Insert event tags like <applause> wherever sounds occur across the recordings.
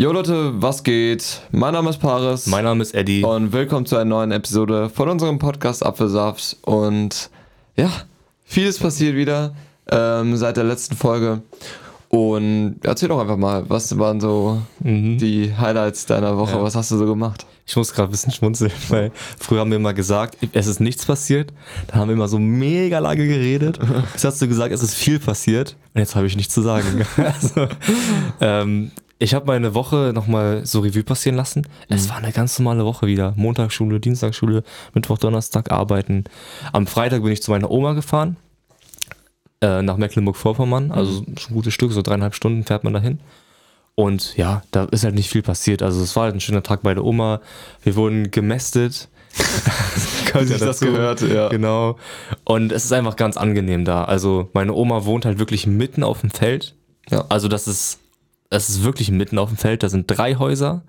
Jo Leute, was geht? Mein Name ist Paris. Mein Name ist Eddie. Und willkommen zu einer neuen Episode von unserem Podcast Apfelsaft. Und ja, vieles passiert wieder ähm, seit der letzten Folge. Und erzähl doch einfach mal, was waren so mhm. die Highlights deiner Woche? Ja. Was hast du so gemacht? Ich muss gerade ein bisschen schmunzeln, <laughs> weil früher haben wir immer gesagt, es ist nichts passiert. Da haben wir immer so mega lange geredet. <laughs> Jetzt hast du gesagt, es ist viel passiert. Und jetzt habe ich nichts zu sagen. <laughs> also, ähm, ich habe meine Woche nochmal so Revue passieren lassen. Mhm. Es war eine ganz normale Woche wieder. Montagsschule, Dienstagsschule, Mittwoch, Donnerstag arbeiten. Am Freitag bin ich zu meiner Oma gefahren. Äh, nach Mecklenburg-Vorpommern. Also mhm. schon ein gutes Stück, so dreieinhalb Stunden fährt man dahin. Und ja, da ist halt nicht viel passiert. Also es war halt ein schöner Tag bei der Oma. Wir wurden gemästet. <laughs> Wie ja das gehört, ja. Genau. Und es ist einfach ganz angenehm da. Also meine Oma wohnt halt wirklich mitten auf dem Feld. Ja. Also das ist, es ist wirklich mitten auf dem Feld. Da sind drei Häuser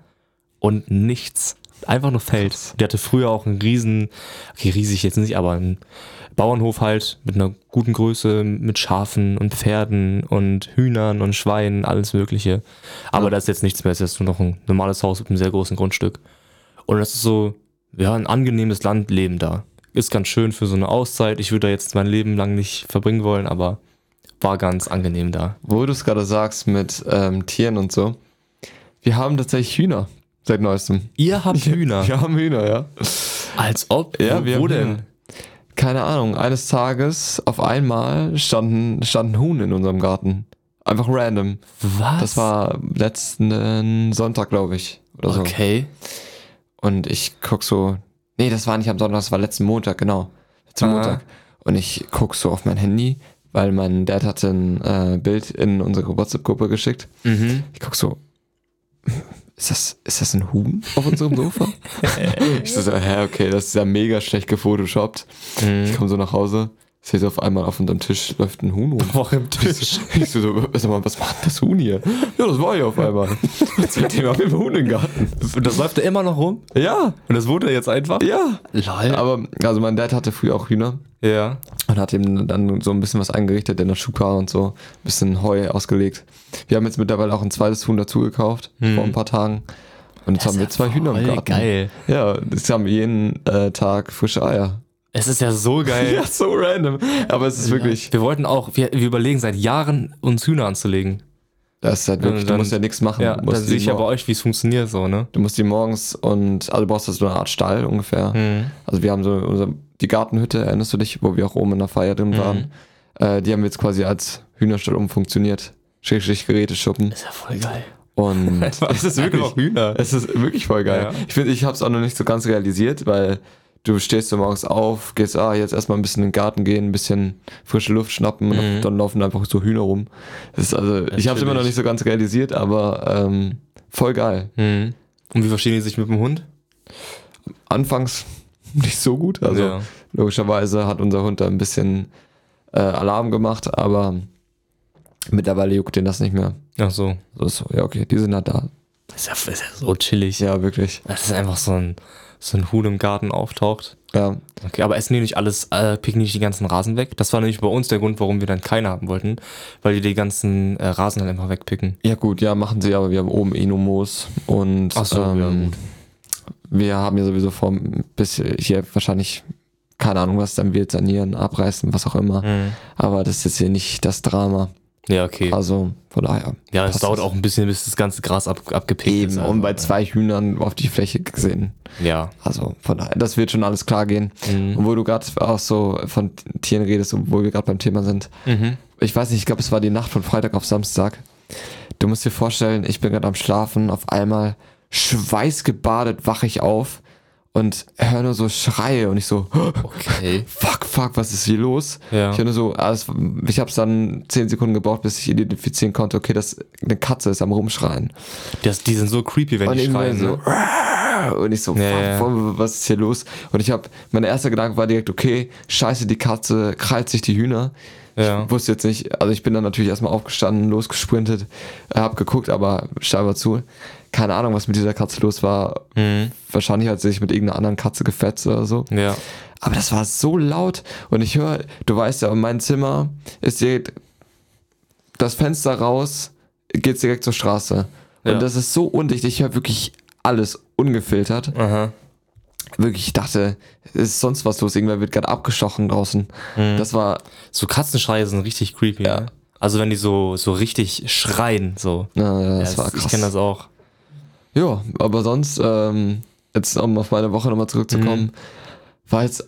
und nichts. Einfach nur Feld. Die hatte früher auch einen riesen, okay, riesig jetzt nicht, aber einen Bauernhof halt mit einer guten Größe, mit Schafen und Pferden und Hühnern und Schweinen, alles Mögliche. Aber ja. da ist jetzt nichts mehr, es ist nur noch ein normales Haus mit einem sehr großen Grundstück. Und das ist so, ja, ein angenehmes Landleben da. Ist ganz schön für so eine Auszeit. Ich würde da jetzt mein Leben lang nicht verbringen wollen, aber war ganz angenehm da. Wo du es gerade sagst mit ähm, Tieren und so. Wir haben tatsächlich Hühner seit neuestem. Ihr habt Hühner? Wir haben Hühner, ja. Als ob? Ja, wo, wo denn? Hühner keine Ahnung, eines Tages auf einmal standen, standen Huhn in unserem Garten. Einfach random. Was? Das war letzten Sonntag, glaube ich. Oder so. Okay. Und ich guck so. Nee, das war nicht am Sonntag, das war letzten Montag, genau. Letzten Aha. Montag. Und ich guck so auf mein Handy, weil mein Dad hatte ein äh, Bild in unsere WhatsApp-Gruppe geschickt. Mhm. Ich guck so, ist das, ist das ein Huhn auf unserem Sofa? <laughs> ich so, hä, okay, das ist ja mega schlecht gefotoshoppt. Mhm. Ich komme so nach Hause, sehe so auf einmal auf unserem Tisch läuft ein Huhn rum. Auf dem Tisch. Ich so, sag mal, was macht das Huhn hier? Ja, das war hier auf einmal. Seitdem haben wir einen Huhn im Garten. Und das läuft da immer noch rum? Ja. Und das wurde jetzt einfach? Ja. Lol. Aber, also mein Dad hatte früher auch Hühner. Ja. Und hat ihm dann so ein bisschen was eingerichtet in der Schuka und so. Ein bisschen Heu ausgelegt. Wir haben jetzt mittlerweile auch ein zweites Huhn dazu gekauft, hm. vor ein paar Tagen. Und jetzt haben wir zwei Hühner im Garten. Geil. Ja, jetzt haben wir jeden äh, Tag frische Eier. Es ist ja so geil. <laughs> ja, so random. Aber es ist ja. wirklich. Wir wollten auch, wir, wir überlegen seit Jahren, uns Hühner anzulegen. Das ist halt wirklich, dann, du musst ja nichts machen. Ja, dann sehe ich ja bei euch, wie es funktioniert so, ne? Du musst die morgens und, also du brauchst so eine Art Stall ungefähr. Mhm. Also wir haben so unser, die Gartenhütte, erinnerst du dich, wo wir auch oben in der Feier drin waren. Mhm. Äh, die haben wir jetzt quasi als Hühnerstall umfunktioniert. Schrägstrich Geräteschuppen. Ist ja voll geil. Und <laughs> es ist wirklich auch <laughs> Hühner. Es ist wirklich voll geil. Ja. Ich finde, ich habe es auch noch nicht so ganz realisiert, weil du stehst so morgens auf, gehst, ah, jetzt erstmal ein bisschen in den Garten gehen, ein bisschen frische Luft schnappen mhm. und dann laufen einfach so Hühner rum. Das ist also, Natürlich. ich habe es immer noch nicht so ganz realisiert, aber ähm, voll geil. Mhm. Und wie verstehen die sich mit dem Hund? Anfangs <laughs> nicht so gut. Also ja. logischerweise hat unser Hund da ein bisschen äh, Alarm gemacht, aber mittlerweile juckt den das nicht mehr. Ach so. so, so ja, okay, die sind halt da. Das ist ja, ist ja so chillig. Ja, wirklich. Das ist einfach so ein, so ein Huhn im Garten auftaucht. Ja. Okay, aber essen die nicht alles, äh, picken nicht die ganzen Rasen weg? Das war nämlich bei uns der Grund, warum wir dann keine haben wollten, weil die die ganzen äh, Rasen dann einfach wegpicken. Ja gut, ja, machen sie, aber wir haben oben eh nur Moos und Ach so, ähm, ja, wir haben ja sowieso vor, bis hier wahrscheinlich keine Ahnung, was dann wird, sanieren, abreißen, was auch immer. Mhm. Aber das ist jetzt hier nicht das Drama. Ja, okay. Also von daher. Ja, es dauert das. auch ein bisschen, bis das ganze Gras ab, abgepickt Eben, ist. Also, und bei zwei Hühnern auf die Fläche gesehen. Ja. Also von daher, das wird schon alles klar gehen. Mhm. Und wo du gerade auch so von Tieren redest, wo wir gerade beim Thema sind. Mhm. Ich weiß nicht, ich glaube, es war die Nacht von Freitag auf Samstag. Du musst dir vorstellen, ich bin gerade am Schlafen, auf einmal schweißgebadet wache ich auf und höre nur so Schreie und ich so, okay. <laughs> fuck, fuck, was ist hier los? Ja. Ich höre nur so, alles, ich habe es dann zehn Sekunden gebraucht, bis ich identifizieren konnte, okay, das eine Katze ist am rumschreien. Das, die sind so creepy, wenn und die schreien. So, ne? Und ich so, ja, fuck, ja. was ist hier los? Und ich habe, mein erster Gedanke war direkt, okay, scheiße, die Katze krallt sich die Hühner. Ja. Ich wusste jetzt nicht, also ich bin dann natürlich erstmal aufgestanden, losgesprintet, hab geguckt, aber scheinbar zu keine Ahnung, was mit dieser Katze los war. Mhm. Wahrscheinlich hat sie sich mit irgendeiner anderen Katze gefetzt oder so. Ja. Aber das war so laut und ich höre, du weißt ja, mein Zimmer ist direkt das Fenster raus, geht direkt zur Straße. Und das ist so undicht. Ich höre wirklich alles ungefiltert. Aha. Wirklich, ich dachte, ist sonst was los. Irgendwer wird gerade abgestochen draußen. Mhm. Das war, So Katzenschreie sind richtig creepy. Ja. Ne? Also wenn die so, so richtig schreien, so. na, das Ja, war Ich krass. kenne das auch. Ja, aber sonst, ähm, jetzt um auf meine Woche nochmal zurückzukommen, Mhm. war jetzt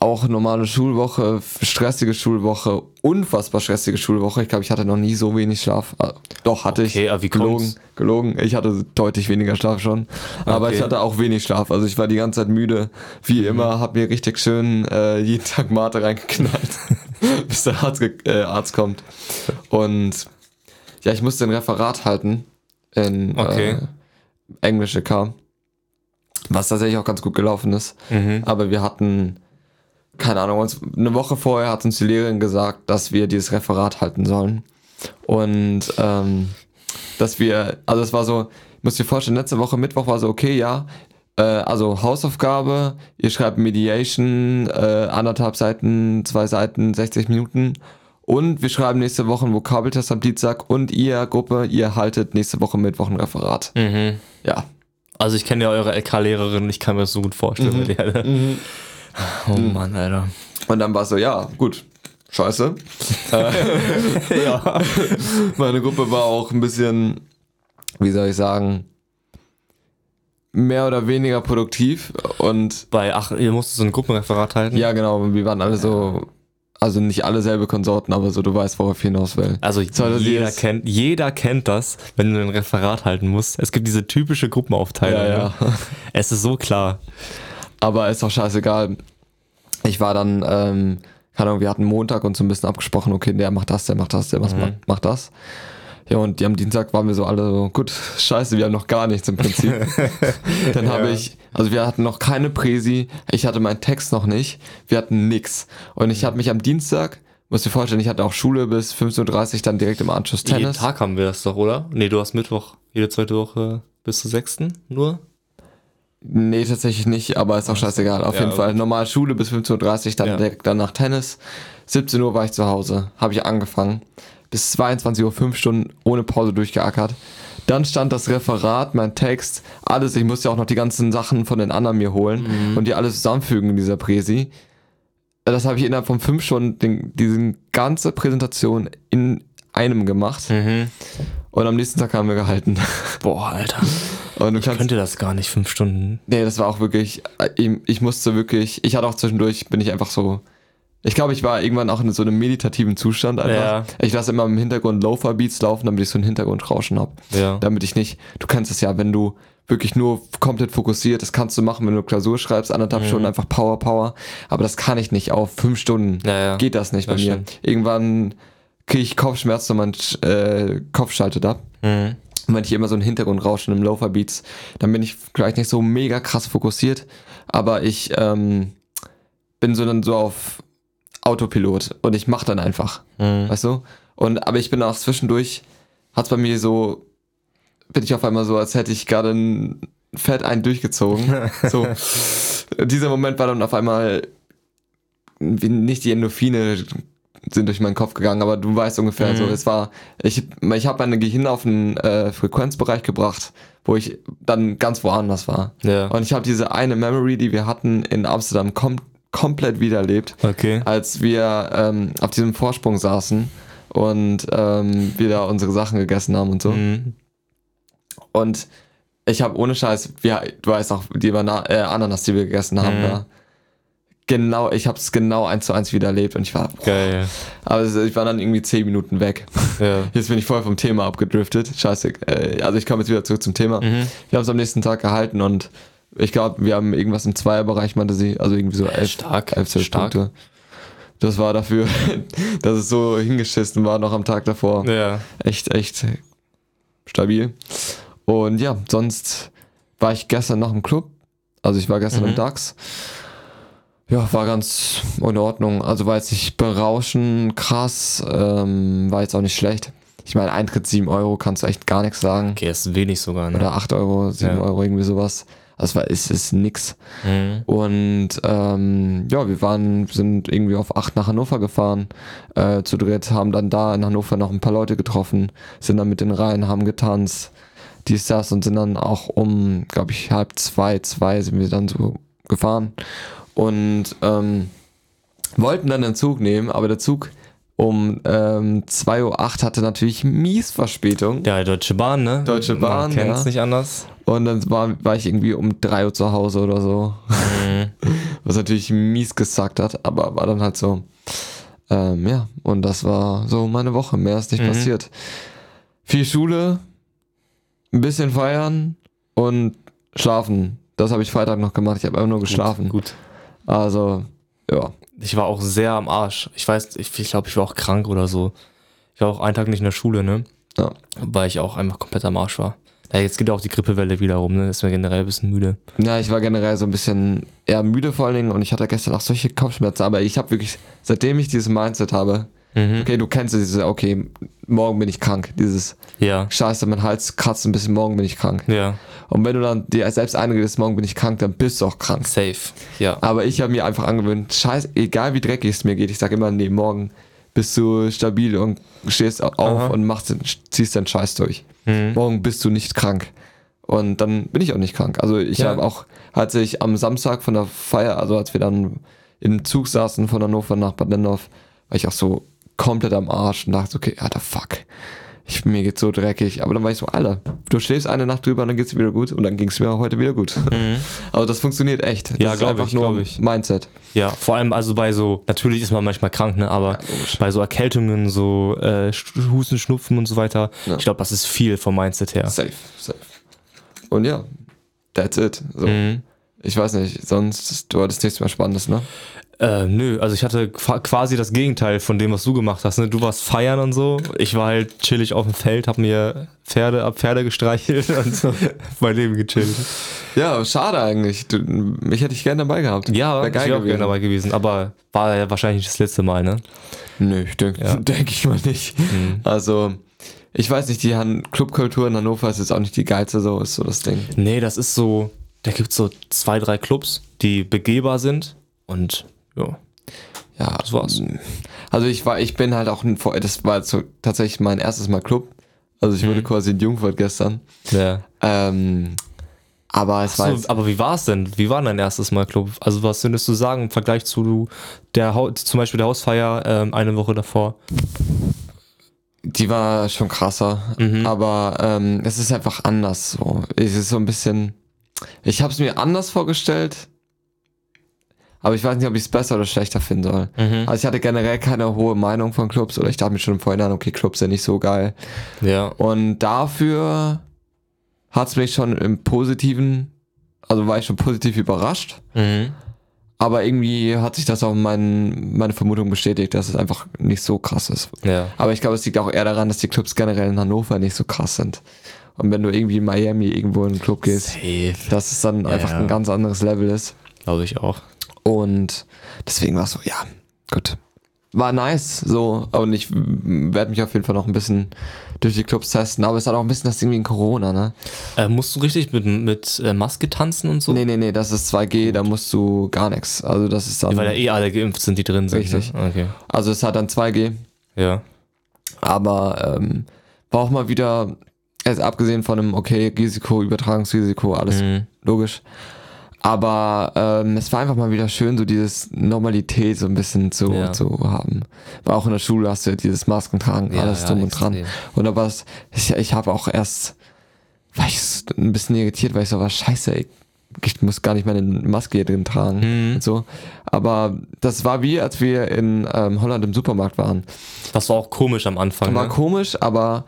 auch normale Schulwoche, stressige Schulwoche, unfassbar stressige Schulwoche. Ich glaube, ich hatte noch nie so wenig Schlaf. Ah, Doch, hatte Okay, ich. aber wie gelogen, kommt's? gelogen. Ich hatte deutlich weniger Schlaf schon. Aber Okay. ich hatte auch wenig Schlaf. Also ich war die ganze Zeit müde. Wie Mhm. immer, hab mir richtig schön äh, jeden Tag Mate reingeknallt, <laughs> bis der Arzt, äh, Arzt kommt. Und ja, ich musste ein Referat halten in Okay. äh, Englische kam. Was tatsächlich auch ganz gut gelaufen ist. Mhm. Aber wir hatten, keine Ahnung, uns, eine Woche vorher hat uns die Lehrerin gesagt, dass wir dieses Referat halten sollen. Und ähm, dass wir, also es war so, ich muss dir vorstellen, letzte Woche Mittwoch war so, okay, ja, äh, also Hausaufgabe, ihr schreibt Mediation, äh, anderthalb Seiten, zwei Seiten, 60 Minuten. Und wir schreiben nächste Woche einen Vokabeltest am Dienstag und ihr Gruppe, ihr haltet nächste Woche Mittwoch ein Referat. Mhm. Ja. Also ich kenne ja eure LK-Lehrerin, ich kann mir das so gut vorstellen. mit Oh Mann, Alter. Und dann war es so, ja, gut, scheiße. <laughs> Ja. <laughs> Meine Gruppe war auch ein bisschen, wie soll ich sagen, mehr oder weniger produktiv. Und Bei, ach, ihr musstet so ein Gruppenreferat halten? ja, genau, wir waren alle so, also nicht alle selbe Konsorten, aber so, du weißt, worauf ich hinaus will. Also Soll das jeder kennt, jeder kennt das, wenn du ein Referat halten musst. Es gibt diese typische Gruppenaufteilung. Ja, Ne? Es ist so klar. Aber ist auch scheißegal. Ich war dann, ähm, keine Ahnung, wir hatten Montag und so ein bisschen abgesprochen, okay, der macht das, der macht das, der Mhm. macht, macht das. Ja, und die am Dienstag waren wir so alle so, gut, scheiße, wir haben noch gar nichts im Prinzip. <laughs> Dann habe Ja. ich, also wir hatten noch keine Präsi, ich hatte meinen Text noch nicht, wir hatten nix. Und ich habe mich am Dienstag, musst dir vorstellen, ich hatte auch Schule bis 15.30 Uhr, dann direkt im Anschluss Jeden Tennis. Tag haben wir das doch, oder? Nee, du hast Mittwoch jede zweite Woche bis zur sechsten nur? Nee, tatsächlich nicht, aber ist auch scheißegal. Auf Ja, jeden Fall. Normal Schule bis 15.30 Uhr, dann Ja. direkt danach Tennis. 17 Uhr war ich zu Hause, habe ich angefangen. Bis 22 Uhr, fünf Stunden ohne Pause durchgeackert. Dann stand das Referat, mein Text, alles. Ich musste auch noch die ganzen Sachen von den anderen mir holen und die alles zusammenfügen in dieser Präsi. Das habe ich innerhalb von fünf Stunden, den, diese ganze Präsentation in einem gemacht. Mhm. Und am nächsten Tag haben wir gehalten. Boah, Alter. Und du Ich kannst könnte das gar nicht, fünf Stunden. Nee, das war auch wirklich, äh, ich, musste wirklich, ich hatte auch zwischendurch, bin ich einfach so, ich glaube, ich war irgendwann auch in so einem meditativen Zustand einfach. Ja. Ich lasse immer im Hintergrund Loafer-Beats laufen, damit ich so ein Hintergrundrauschen habe. Ja. Damit ich nicht, du kennst es ja, wenn du wirklich nur komplett fokussiert, das kannst du machen, wenn du Klausur schreibst, anderthalb Mhm. Stunden einfach Power, Power. Aber das kann ich nicht auf fünf Stunden. Ja, ja. Geht das nicht bei Das mir. stimmt. Irgendwann kriege ich Kopfschmerzen und mein äh, Kopf schaltet ab. Mhm. Und wenn ich immer so einen Hintergrundrauschen im Loafer Beats, dann bin ich vielleicht nicht so mega krass fokussiert, aber ich ähm, bin so dann so auf Autopilot und ich mach dann einfach, Mhm. weißt du? Und aber ich bin auch zwischendurch, hat's bei mir so, bin ich auf einmal so, als hätte ich gerade ein Fett einen durchgezogen. <laughs> so, dieser Moment war dann auf einmal nicht die Endorphine sind durch meinen Kopf gegangen, aber du weißt ungefähr Mhm. so, es war, ich, ich habe meine Gehirn auf einen äh, Frequenzbereich gebracht, wo ich dann ganz woanders war. Ja. Und ich habe diese eine Memory, die wir hatten in Amsterdam, kom komplett wiedererlebt, Okay. als wir ähm, auf diesem Vorsprung saßen und ähm, wir da unsere Sachen gegessen haben und so. Mhm. Und ich habe ohne Scheiß, wir, du weißt auch, die Bana äh, Ananas, die wir gegessen haben, Mhm. da. Genau, ich habe es genau eins zu eins wiederlebt und ich war, Geil. aber ich war dann irgendwie zehn Minuten weg. Ja. <laughs> Jetzt bin ich voll vom Thema abgedriftet. Scheiße. Äh, also ich komme jetzt wieder zurück zum Thema. Mhm. Wir haben es am nächsten Tag gehalten und ich glaube, wir haben irgendwas im Zweierbereich, meinte sie. Also irgendwie so elf, stark, elf zwölf stark. Punkte. Das war dafür, <laughs> dass es so hingeschissen war noch am Tag davor. Ja. Echt, echt stabil. Und ja, sonst war ich gestern noch im Club. Also ich war gestern Mhm. im DAX. Ja, war ganz in Ordnung. Also war jetzt nicht berauschend krass, ähm, war jetzt auch nicht schlecht. Ich meine, Eintritt 7 Euro kannst du echt gar nichts sagen. Okay, ist wenig sogar, ne? Oder 8 Euro, 7 Ja. Euro, irgendwie sowas. Also es war, es ist nix. Mhm. Und ähm, ja, wir waren, sind irgendwie auf 8 nach Hannover gefahren, äh, zu dritt, haben dann da in Hannover noch ein paar Leute getroffen, sind dann mit den Reihen, haben getanzt. dies, das und sind dann auch um, glaube ich, halb zwei, zwei sind wir dann so gefahren und ähm, wollten dann den Zug nehmen, aber der Zug um ähm, 2.08 Uhr hatte natürlich mies Verspätung. Ja, Deutsche Bahn, ne? Deutsche Bahn, Man kennt's ja. nicht anders. Und dann war, war ich irgendwie um 3 Uhr zu Hause oder so. Mhm. <laughs> Was natürlich mies gesackt hat, aber war dann halt so. Ähm, ja, und das war so meine Woche. Mehr ist nicht Mhm. passiert. Viel Schule, ein bisschen feiern und schlafen. Das habe ich Freitag noch gemacht. Ich habe einfach nur geschlafen. Gut. Also, ja. Ich war auch sehr am Arsch. Ich weiß, ich, ich glaube, ich war auch krank oder so. Ich war auch einen Tag nicht in der Schule, ne? Ja. Weil ich auch einfach komplett am Arsch war. Ja, jetzt geht auch die Grippewelle wieder rum, ne? Ist mir generell ein bisschen müde. Ja, ich war generell so ein bisschen eher müde vor allen Dingen und ich hatte gestern auch solche Kopfschmerzen, aber ich habe wirklich, seitdem ich dieses Mindset habe, Mhm. okay, du kennst es, dieses, okay, morgen bin ich krank, dieses Ja. Scheiße, mein Hals kratzt ein bisschen, morgen bin ich krank. Ja. Und wenn du dann dir selbst einredest, morgen bin ich krank, dann bist du auch krank. Safe. Ja. Aber ich habe mir einfach angewöhnt, scheiße, egal wie dreckig es mir geht, ich sage immer, nee, morgen bist du stabil und stehst auf Aha. und machst ziehst den Scheiß durch. Mhm. Morgen bist du nicht krank. Und dann bin ich auch nicht krank. Also ich Ja. habe auch, als ich am Samstag von der Feier, also als wir dann im Zug saßen von Hannover nach Bad Nendorf, war ich auch so komplett am Arsch und dachte, okay, Alter, fuck. Ich, mir geht's so dreckig. Aber dann war ich so, Alter, du schläfst eine Nacht drüber und dann geht's dir wieder gut und dann ging's mir heute wieder gut. <laughs> Aber das funktioniert echt. Das Mhm. Ja, ist glaub einfach ich, nur glaub ich. Mindset. Ja, vor allem also bei so, natürlich ist man manchmal krank, ne? Aber bei so Erkältungen, so äh, Husten, Schnupfen und so weiter, Ja. ich glaube, das ist viel vom Mindset her. Safe, safe. Und ja, that's it. So. Mhm. Ich weiß nicht, sonst, du hattest nichts mehr Spannendes, ne? Äh, nö, also ich hatte qua- quasi das Gegenteil von dem, was du gemacht hast. Ne? Du warst feiern und so. Ich war halt chillig auf dem Feld, hab mir Pferde ab Pferde gestreichelt und so <laughs> mein Leben gechillt. Ja, schade eigentlich. Du, mich hätte ich gerne dabei gehabt. Ja, Wär ich wäre auch gerne dabei gewesen, aber war ja wahrscheinlich nicht das letzte Mal, ne? Nö, denke Ja. <laughs> denk ich mal nicht. Mhm. Also, ich weiß nicht, die Han Clubkultur in Hannover ist jetzt auch nicht die geilste, so ist so das Ding. Nee, das ist so, da gibt's so zwei, drei Clubs, die begehbar sind und ja. Ja, Das war's. Also ich war, ich bin halt auch, ein, Vor- das war so tatsächlich mein erstes Mal Club. Also ich Mhm. wurde quasi in Jungfurt gestern. ja. Ähm, aber es war jetzt, aber wie war es denn? Wie war dein erstes Mal Club? Also was würdest du sagen im Vergleich zu der Hau- zum Beispiel der Hausfeier ähm, eine Woche davor? die war schon krasser. Mhm. Aber ähm, es ist einfach anders. So. Es ist so ein bisschen. Ich habe es mir anders vorgestellt. Aber ich weiß nicht, ob ich es besser oder schlechter finden soll. Mhm. Also ich hatte generell keine hohe Meinung von Clubs oder ich dachte mir schon im Vorhinein, okay, Clubs sind nicht so geil. Ja. Und dafür hat es mich schon im Positiven, also war ich schon positiv überrascht. Mhm. Aber irgendwie hat sich das auch mein, meine Vermutung bestätigt, dass es einfach nicht so krass ist. Ja. Aber ich glaube, es liegt auch eher daran, dass die Clubs generell in Hannover nicht so krass sind. Und wenn du irgendwie in Miami irgendwo in einen Club gehst, Safe. dass es dann Ja, einfach ja. ein ganz anderes Level ist. Glaube ich auch. Und deswegen war es so, ja, gut. War nice, so. Und ich werde mich auf jeden Fall noch ein bisschen durch die Clubs testen. Aber es hat auch ein bisschen das Ding wie in Corona, ne? Äh, musst du richtig mit, mit äh, Maske tanzen und so? Nee, nee, nee, das ist 2G, da musst du gar nichts. Also das ist dann. Weil ja eh alle geimpft sind, die drin sind. Richtig. Ne? Okay. Also es hat dann 2G, Ja. aber ähm, war auch mal wieder, jetzt abgesehen von einem, okay, Risiko, Übertragungsrisiko, alles Mhm. logisch. Aber ähm, es war einfach mal wieder schön, so dieses Normalität so ein bisschen zu, Ja. zu haben. Weil auch in der Schule hast du ja dieses Masken tragen, Ja, alles ja, drum und dran. extrem. Und da war es, ich, ich habe auch erst, war ich ein bisschen irritiert, weil ich so war, scheiße, ey, ich muss gar nicht meine Maske hier drin tragen Mhm. und so. Aber das war wie, als wir in ähm, Holland im Supermarkt waren. Das war auch komisch am Anfang. War ne? komisch, aber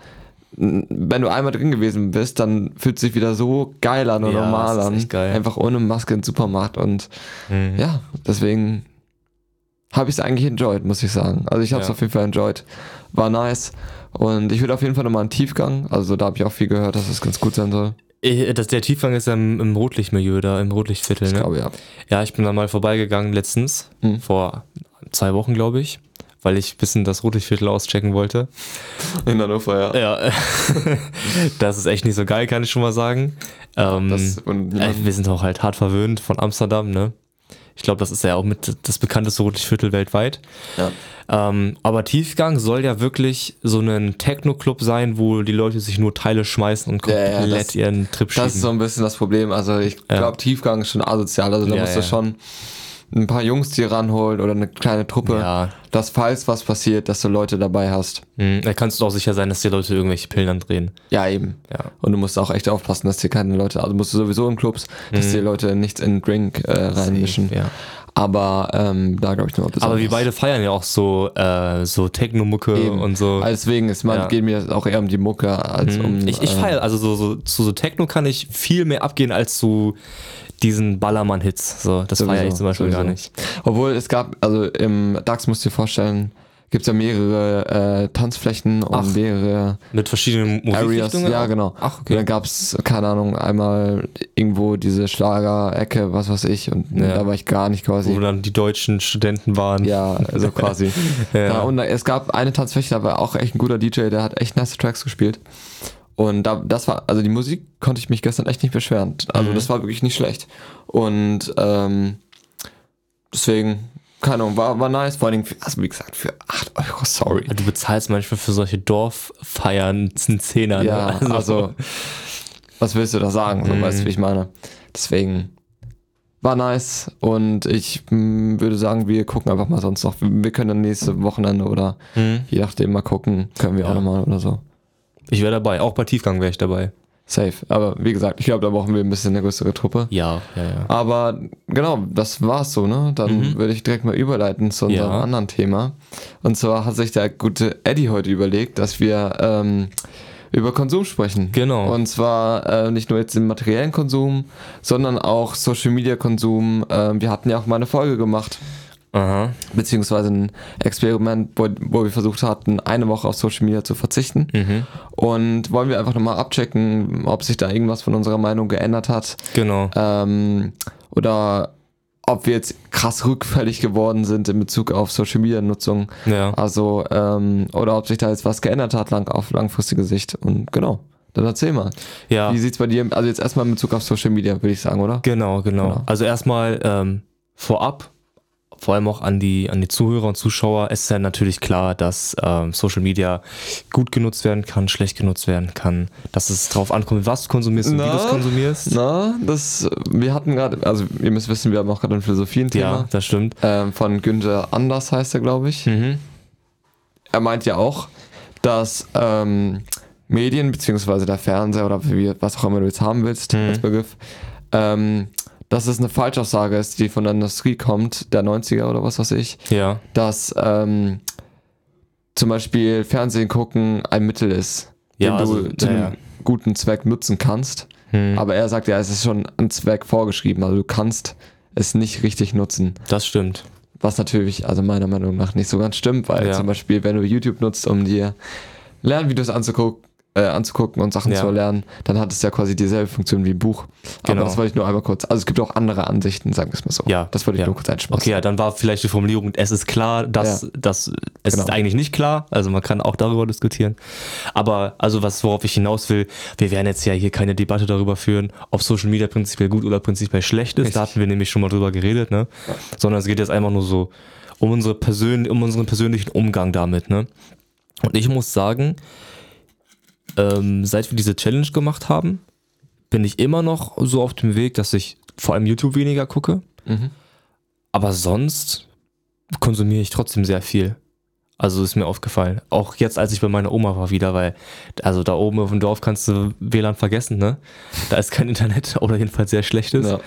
wenn du einmal drin gewesen bist, dann fühlt es sich wieder so geil an und Ja, normal das an. Einfach ohne Maske im Supermarkt. Und Mhm. ja, deswegen habe ich es eigentlich enjoyed, muss ich sagen. Also ich habe es Ja. auf jeden Fall enjoyed. War nice. Und ich würde auf jeden Fall nochmal einen Tiefgang. Also da habe ich auch viel gehört, dass es ganz gut sein soll. Das, der Tiefgang ist ja im, im Rotlichtmilieu da, im Rotlichtviertel. Ich Ne? glaube ja. Ja, ich bin da mal vorbeigegangen letztens, Mhm. vor zwei Wochen, glaube ich, weil ich ein bisschen das Rotlichtviertel auschecken wollte. In Hannover, ja. Ja, <laughs> das ist echt nicht so geil, kann ich schon mal sagen. Ähm, Das, und äh, wir sind auch halt hart verwöhnt von Amsterdam, ne? Ich glaube, das ist ja auch mit das bekannteste Rotlichtviertel weltweit. Ja. Ähm, aber Tiefgang soll ja wirklich so ein Techno-Club sein, wo die Leute sich nur Teile schmeißen und komplett Ja, ja, das- ihren Trip schieben. Das ist so ein bisschen das Problem. Also ich Ja. glaube, Tiefgang ist schon asozial. Also da Ja, musst du ja. schon ein paar Jungs dir ranholen oder eine kleine Truppe, Ja. dass falls was passiert, dass du Leute dabei hast. Mhm. Da kannst du auch sicher sein, dass die Leute irgendwelche Pillen andrehen. Ja, eben. Ja. Und du musst auch echt aufpassen, dass dir keine Leute, also musst du sowieso in Clubs, dass dir Leute nichts in Drink äh, reinmischen. Mhm. Ja. Aber ähm, da glaube ich nur Aber wir beide feiern ja auch so, äh, so Techno-Mucke und so. Also Deswegen ist man, Ja. geht mir auch eher um die Mucke als um. Mhm. ich ich äh, feiere, also so, so, zu so Techno kann ich viel mehr abgehen als zu diesen Ballermann-Hits. So, das feiere ich zum Beispiel sowieso. gar nicht. Obwohl es gab, also im DAX musst du dir vorstellen, gibt es ja mehrere äh, Tanzflächen und Ach. mehrere Mit verschiedenen Areas. Ja, genau. Ach, Und okay. dann gab es, keine Ahnung, einmal irgendwo diese Schlagerecke, was weiß ich, und Ja. da war ich gar nicht quasi. Wo dann die deutschen Studenten waren. Ja, also <laughs> quasi. Ja. Da, und es gab eine Tanzfläche, da war auch echt ein guter DJ, der hat echt nice Tracks gespielt. Und da, das war, also die Musik konnte ich mich gestern echt nicht beschweren. Also Mhm. das war wirklich nicht schlecht. Und ähm, deswegen, keine Ahnung, war, war nice. Vor allen Dingen, für, also wie gesagt, für 8 Euro, sorry. Du bezahlst manchmal für solche Dorffeiern einen Zehner. Ja, ne? also, was willst du da sagen? So, Mhm. Weißt du, wie ich meine? Deswegen war nice und ich mh, würde sagen, wir gucken einfach mal sonst noch. Wir können dann nächste Wochenende oder Mhm. je nachdem mal gucken, können wir Ja. auch nochmal oder so. Ich wäre dabei. Auch bei Tiefgang wäre ich dabei. Safe. Aber wie gesagt, ich glaube, da brauchen wir ein bisschen eine größere Truppe. Ja, ja, ja. Aber genau, das war's so, ne? Dann Mhm. würde ich direkt mal überleiten zu unserem Ja. anderen Thema. Und zwar hat sich der gute Eddie heute überlegt, dass wir ähm, über Konsum sprechen. Genau. Und zwar äh, nicht nur jetzt den materiellen Konsum, sondern auch Social Media Konsum. Ähm, wir hatten ja auch mal eine Folge gemacht, Aha. beziehungsweise ein Experiment, wo, wo wir versucht hatten, eine Woche auf Social Media zu verzichten. Mhm. Und wollen wir einfach nochmal abchecken, ob sich da irgendwas von unserer Meinung geändert hat. Genau. Ähm, oder ob wir jetzt krass rückfällig geworden sind in Bezug auf Social Media Nutzung. Ja. Also, ähm, oder ob sich da jetzt was geändert hat lang, auf langfristige Sicht. Und genau, dann erzähl mal. Ja. Wie sieht's bei dir, also jetzt erstmal in Bezug auf Social Media, würde ich sagen, oder? Genau, genau. Genau. Also erstmal ähm, vorab, vor allem auch an die, an die Zuhörer und Zuschauer, ist ja natürlich klar, dass ähm, Social Media gut genutzt werden kann, schlecht genutzt werden kann, dass es drauf ankommt, was du konsumierst und wie du es konsumierst. Na, das, wir hatten gerade, also ihr müsst wissen, wir haben auch gerade ein Philosophien-Thema. Ja, das stimmt. Ähm, von Günther Anders heißt er, glaube ich. Mhm. er meint ja auch, dass ähm, Medien beziehungsweise der Fernseher oder wie, was auch immer du jetzt haben willst Mhm. als Begriff, ähm, dass es eine Falschaussage ist, die von der Industrie kommt, der 90er oder was weiß ich, Ja, dass ähm, zum Beispiel Fernsehen gucken ein Mittel ist, Ja, den also, du zu ja, einem ja. guten Zweck nutzen kannst. Mhm. Aber er sagt ja, es ist schon ein Zweck vorgeschrieben, also du kannst es nicht richtig nutzen. das stimmt. Was natürlich, also meiner Meinung nach, nicht so ganz stimmt, weil Ja. zum Beispiel, wenn du YouTube nutzt, um dir Lernvideos anzugucken, äh, anzugucken und Sachen Ja. zu lernen, dann hat es ja quasi dieselbe Funktion wie ein Buch. Genau. Aber das wollte ich nur einmal kurz. Also es gibt auch andere Ansichten, sagen wir es mal so. Ja, Das wollte ich ja. nur kurz einschmeißen. Okay, ja, dann war vielleicht die Formulierung, es ist klar, dass, Ja. dass es Genau. ist eigentlich nicht klar. Also man kann auch darüber diskutieren. Aber also was, worauf ich hinaus will, wir werden jetzt ja hier keine Debatte darüber führen, ob Social Media prinzipiell gut oder prinzipiell schlecht ist. Da Richtig. hatten wir nämlich schon mal drüber geredet, ne? Sondern es geht jetzt einfach nur so um unsere Persön um unseren persönlichen Umgang damit, ne? Und ich muss sagen, ähm, seit wir diese Challenge gemacht haben, bin ich immer noch so auf dem Weg, dass ich vor allem YouTube weniger gucke. Mhm. Aber sonst konsumiere ich trotzdem sehr viel. Also ist mir aufgefallen. Auch jetzt, als ich bei meiner Oma war wieder, weil, also da oben auf dem Dorf kannst du WLAN vergessen, ne? Da ist kein Internet <laughs> oder jedenfalls sehr schlechtes. Ja.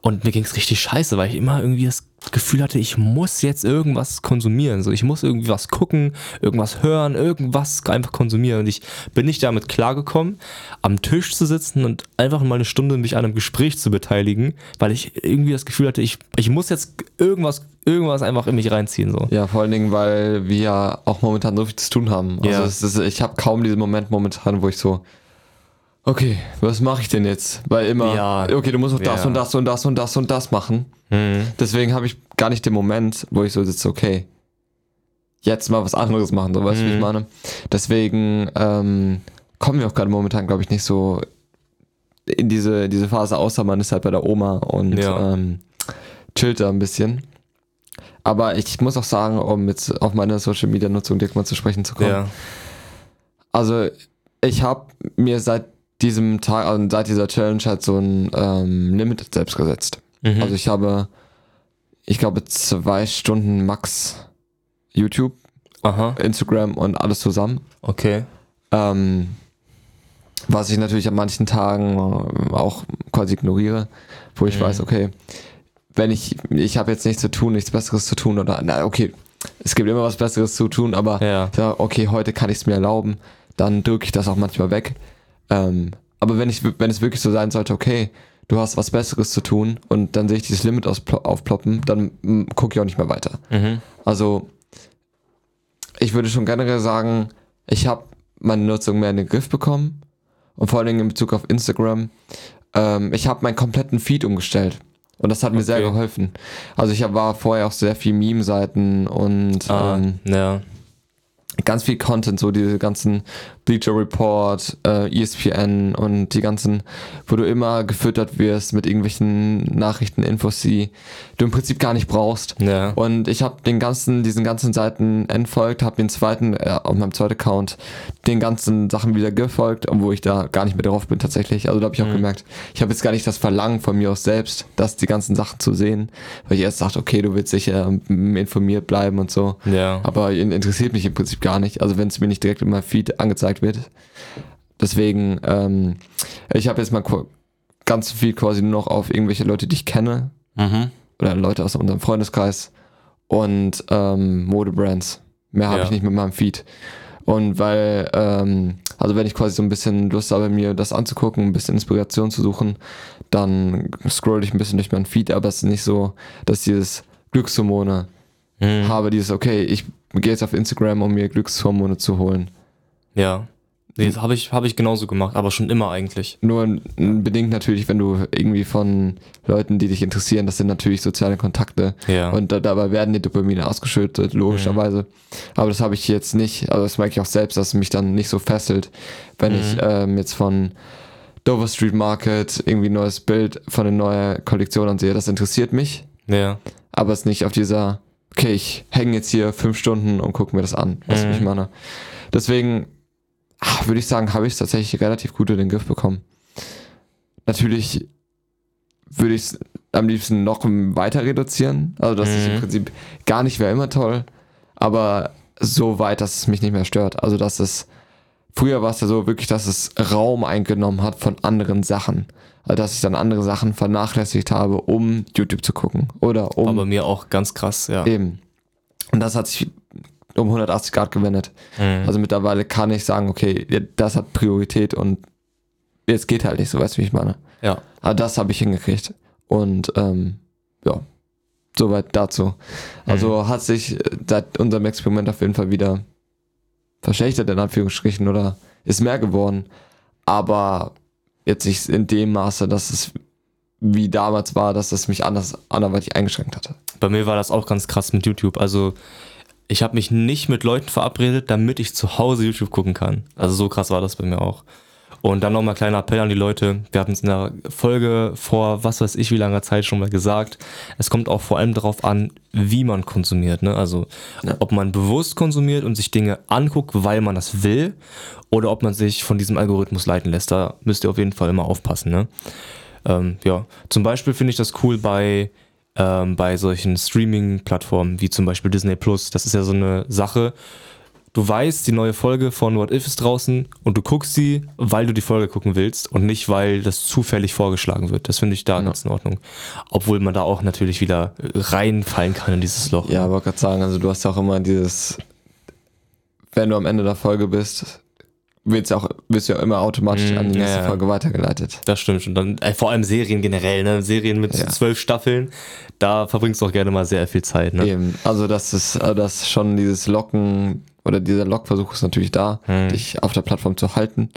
Und mir ging es richtig scheiße, weil ich immer irgendwie das Gefühl hatte, ich muss jetzt irgendwas konsumieren. So, ich muss irgendwie was gucken, irgendwas hören, irgendwas einfach konsumieren. Und ich bin nicht damit klargekommen, am Tisch zu sitzen und einfach mal eine Stunde mich an einem Gespräch zu beteiligen, weil ich irgendwie das Gefühl hatte, ich, ich muss jetzt irgendwas, irgendwas einfach in mich reinziehen. So. Ja, vor allen Dingen, weil wir ja auch momentan so viel zu tun haben. Also es ist, ich habe kaum diesen Moment momentan, wo ich so, okay, was mache ich denn jetzt? Weil immer, Ja. okay, du musst noch das Ja. und das und das und das und das machen. Mhm. Deswegen habe ich gar nicht den Moment, wo ich so sitze, okay, jetzt mal was anderes machen, so weißt du, wie ich Mhm. meine? Deswegen ähm, kommen wir auch gerade momentan, glaube ich, nicht so in diese, diese Phase, außer man ist halt bei der Oma und Ja. ähm, chillt da ein bisschen. Aber ich muss auch sagen, um jetzt auf meine Social Media Nutzung direkt mal zu sprechen zu kommen. Ja. Also ich habe mir seit diesem Tag, also seit dieser Challenge halt so ein ähm, Limit selbst gesetzt. Mhm. Also ich habe, ich glaube, zwei Stunden max YouTube, Aha. Instagram und alles zusammen. Okay. Ähm, was ich natürlich an manchen Tagen auch quasi ignoriere, wo ich mhm. weiß, okay, wenn ich, ich habe jetzt nichts zu tun, nichts Besseres zu tun oder, na, okay, es gibt immer was Besseres zu tun, aber ja. okay, heute kann ich es mir erlauben, dann drücke ich das auch manchmal weg. Ähm, aber wenn ich, wenn es wirklich so sein sollte, okay, du hast was Besseres zu tun und dann sehe ich dieses Limit aufploppen, dann mm, gucke ich auch nicht mehr weiter. Mhm. Also, ich würde schon generell sagen, ich habe meine Nutzung mehr in den Griff bekommen und vor allen Dingen in Bezug auf Instagram. Ähm, ich habe meinen kompletten Feed umgestellt. Und das hat mir okay. sehr geholfen. Also ich war vorher auch sehr viel Meme-Seiten und ah, ähm, ja ganz viel Content, so diese ganzen Bleacher Report, äh, ESPN und die ganzen, wo du immer gefüttert wirst mit irgendwelchen Nachrichten, Infos, die du im Prinzip gar nicht brauchst. Ja. Und ich habe den ganzen, diesen ganzen Seiten entfolgt, habe den zweiten, äh, auf meinem zweiten Account, den ganzen Sachen wieder gefolgt, obwohl ich da gar nicht mehr drauf bin tatsächlich. Also da habe ich auch mhm. gemerkt, ich habe jetzt gar nicht das Verlangen von mir aus selbst, das die ganzen Sachen zu sehen, weil ich erst dachte, okay, du willst sicher informiert bleiben und so. Ja. Aber interessiert mich im Prinzip gar nicht. Also wenn es mir nicht direkt in meinem Feed angezeigt wird. Deswegen, ähm, ich habe jetzt mal ganz viel quasi nur noch auf irgendwelche Leute, die ich kenne. Mhm oder Leute aus unserem Freundeskreis und ähm, Modebrands. Mehr habe ja. ich nicht mit meinem Feed. Und weil, ähm, also wenn ich quasi so ein bisschen Lust habe, mir das anzugucken, ein bisschen Inspiration zu suchen, dann scroll ich ein bisschen durch meinen Feed, aber es ist nicht so, dass dieses Glückshormone mhm. habe, dieses, okay, ich gehe jetzt auf Instagram, um mir Glückshormone zu holen. Ja. Nee, das habe ich, hab ich genauso gemacht, aber schon immer eigentlich. Nur bedingt natürlich, wenn du irgendwie von Leuten, die dich interessieren, das sind natürlich soziale Kontakte. Ja. Und da, dabei werden die Dopamine ausgeschüttet, logischerweise. Mhm. Aber das habe ich jetzt nicht, also das merke ich auch selbst, dass es mich dann nicht so fesselt, wenn mhm. ich ähm, jetzt von Dover Street Market irgendwie ein neues Bild von einer neuen Kollektion ansehe. Das interessiert mich. Ja. Aber es ist nicht auf dieser, okay, ich hänge jetzt hier fünf Stunden und gucke mir das an, was mhm. ich meine. Deswegen ach, würde ich sagen, habe ich es tatsächlich relativ gut in den Griff bekommen. Natürlich würde ich es am liebsten noch weiter reduzieren. Also das mhm. ist im mhm. Prinzip gar nicht wäre immer toll, aber so weit, dass es mich nicht mehr stört. Also dass es früher war es ja so wirklich, dass es Raum eingenommen hat von anderen Sachen. Also dass ich dann andere Sachen vernachlässigt habe, um YouTube zu gucken oder um. Aber mir auch ganz krass, ja. Eben. Und das hat sich um 180 Grad gewendet. Mhm. Also mittlerweile kann ich sagen, okay, das hat Priorität und jetzt geht halt nicht so, weißt du, wie ich meine? Ja. Aber das habe ich hingekriegt. Und ähm, ja, soweit dazu. Also mhm. hat sich seit unserem Experiment auf jeden Fall wieder verschlechtert, in Anführungsstrichen, oder ist mehr geworden. Aber jetzt nicht in dem Maße, dass es wie damals war, dass es mich anders anderweitig eingeschränkt hatte. Bei mir war das auch ganz krass mit YouTube. Also ich habe mich nicht mit Leuten verabredet, damit ich zu Hause YouTube gucken kann. Also so krass war das bei mir auch. Und dann nochmal kleiner Appell an die Leute. Wir hatten es in der Folge vor was weiß ich wie langer Zeit schon mal gesagt. Es kommt auch vor allem darauf an, wie man konsumiert. Ne? Also ja. ob man bewusst konsumiert und sich Dinge anguckt, weil man das will, oder ob man sich von diesem Algorithmus leiten lässt. Da müsst ihr auf jeden Fall immer aufpassen. Ne? Ähm, ja, zum Beispiel finde ich das cool bei ähm, bei solchen Streaming-Plattformen wie zum Beispiel Disney Plus. Das ist ja so eine Sache. Du weißt, die neue Folge von What If ist draußen und du guckst sie, weil du die Folge gucken willst und nicht, weil das zufällig vorgeschlagen wird. Das finde ich da ja. ganz in Ordnung. Obwohl man da auch natürlich wieder reinfallen kann in dieses Loch. Ja, aber gerade sagen, also du hast ja auch immer dieses, wenn du am Ende der Folge bist, wird's auch, wirst du ja immer automatisch mm, an die nächste ja, Folge weitergeleitet. Das stimmt. Und dann, äh, vor allem Serien generell, ne? Serien mit ja. zwölf Staffeln, da verbringst du auch gerne mal sehr viel Zeit, ne? Eben. Also das ist, äh, das schon dieses Locken oder dieser Lockversuch ist natürlich da, hm. dich auf der Plattform zu halten.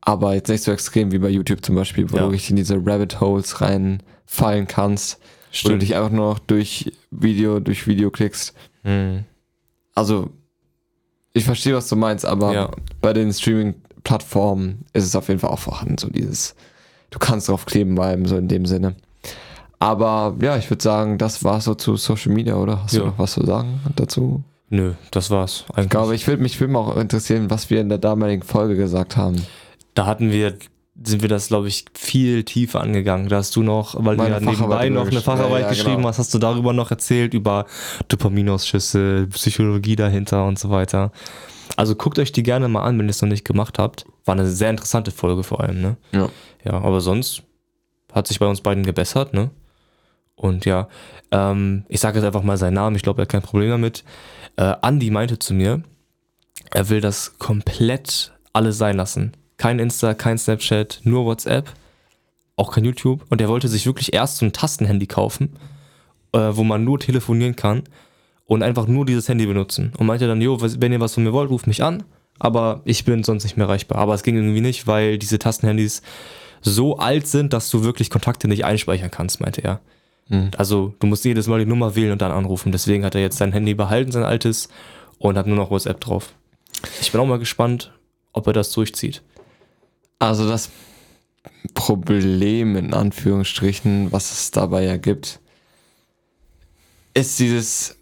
Aber jetzt nicht so extrem wie bei YouTube zum Beispiel, wo ja. du richtig in diese Rabbit Holes reinfallen kannst, Stimmt. wo du dich einfach nur noch durch Video, durch Video klickst. Hm. Also ich verstehe, was du meinst, aber ja. bei den Streaming-Plattformen ist es auf jeden Fall auch vorhanden, so dieses, du kannst drauf kleben bleiben, so in dem Sinne. Aber ja, ich würde sagen, das war so zu Social Media, oder? Hast Ja. du noch was zu sagen dazu? Nö, das war's eigentlich. Ich glaube, ich würde mich würde mich auch interessieren, was wir in der damaligen Folge gesagt haben. da hatten wir, sind wir das, glaube ich, viel tiefer angegangen. Da hast du noch, weil Meine du ja nebenbei noch eine Facharbeit ja, ja, geschrieben genau. hast, hast du darüber noch erzählt, über Dopaminausschüsse, Psychologie dahinter und so weiter. Also guckt euch die gerne mal an, wenn ihr es noch nicht gemacht habt. War eine sehr interessante Folge vor allem, ne? Ja. Ja, aber sonst hat sich bei uns beiden gebessert, ne? Und ja, ähm, ich sage jetzt einfach mal seinen Namen, ich glaube, er hat kein Problem damit. Äh, Andi meinte zu mir, er will das komplett alles sein lassen. Kein Insta, kein Snapchat, nur WhatsApp, auch kein YouTube. Und er wollte sich wirklich erst so ein Tastenhandy kaufen, äh, wo man nur telefonieren kann und einfach nur dieses Handy benutzen. Und meinte dann, jo, wenn ihr was von mir wollt, ruft mich an, aber ich bin sonst nicht mehr erreichbar. Aber es ging irgendwie nicht, weil diese Tastenhandys so alt sind, dass du wirklich Kontakte nicht einspeichern kannst, meinte er. Hm. Also du musst jedes Mal die Nummer wählen und dann anrufen. Deswegen hat er jetzt sein Handy behalten, sein altes, und hat nur noch WhatsApp drauf. Ich bin auch mal gespannt, ob er das durchzieht. Also das Problem in Anführungsstrichen, was es dabei ja gibt, ist dieses,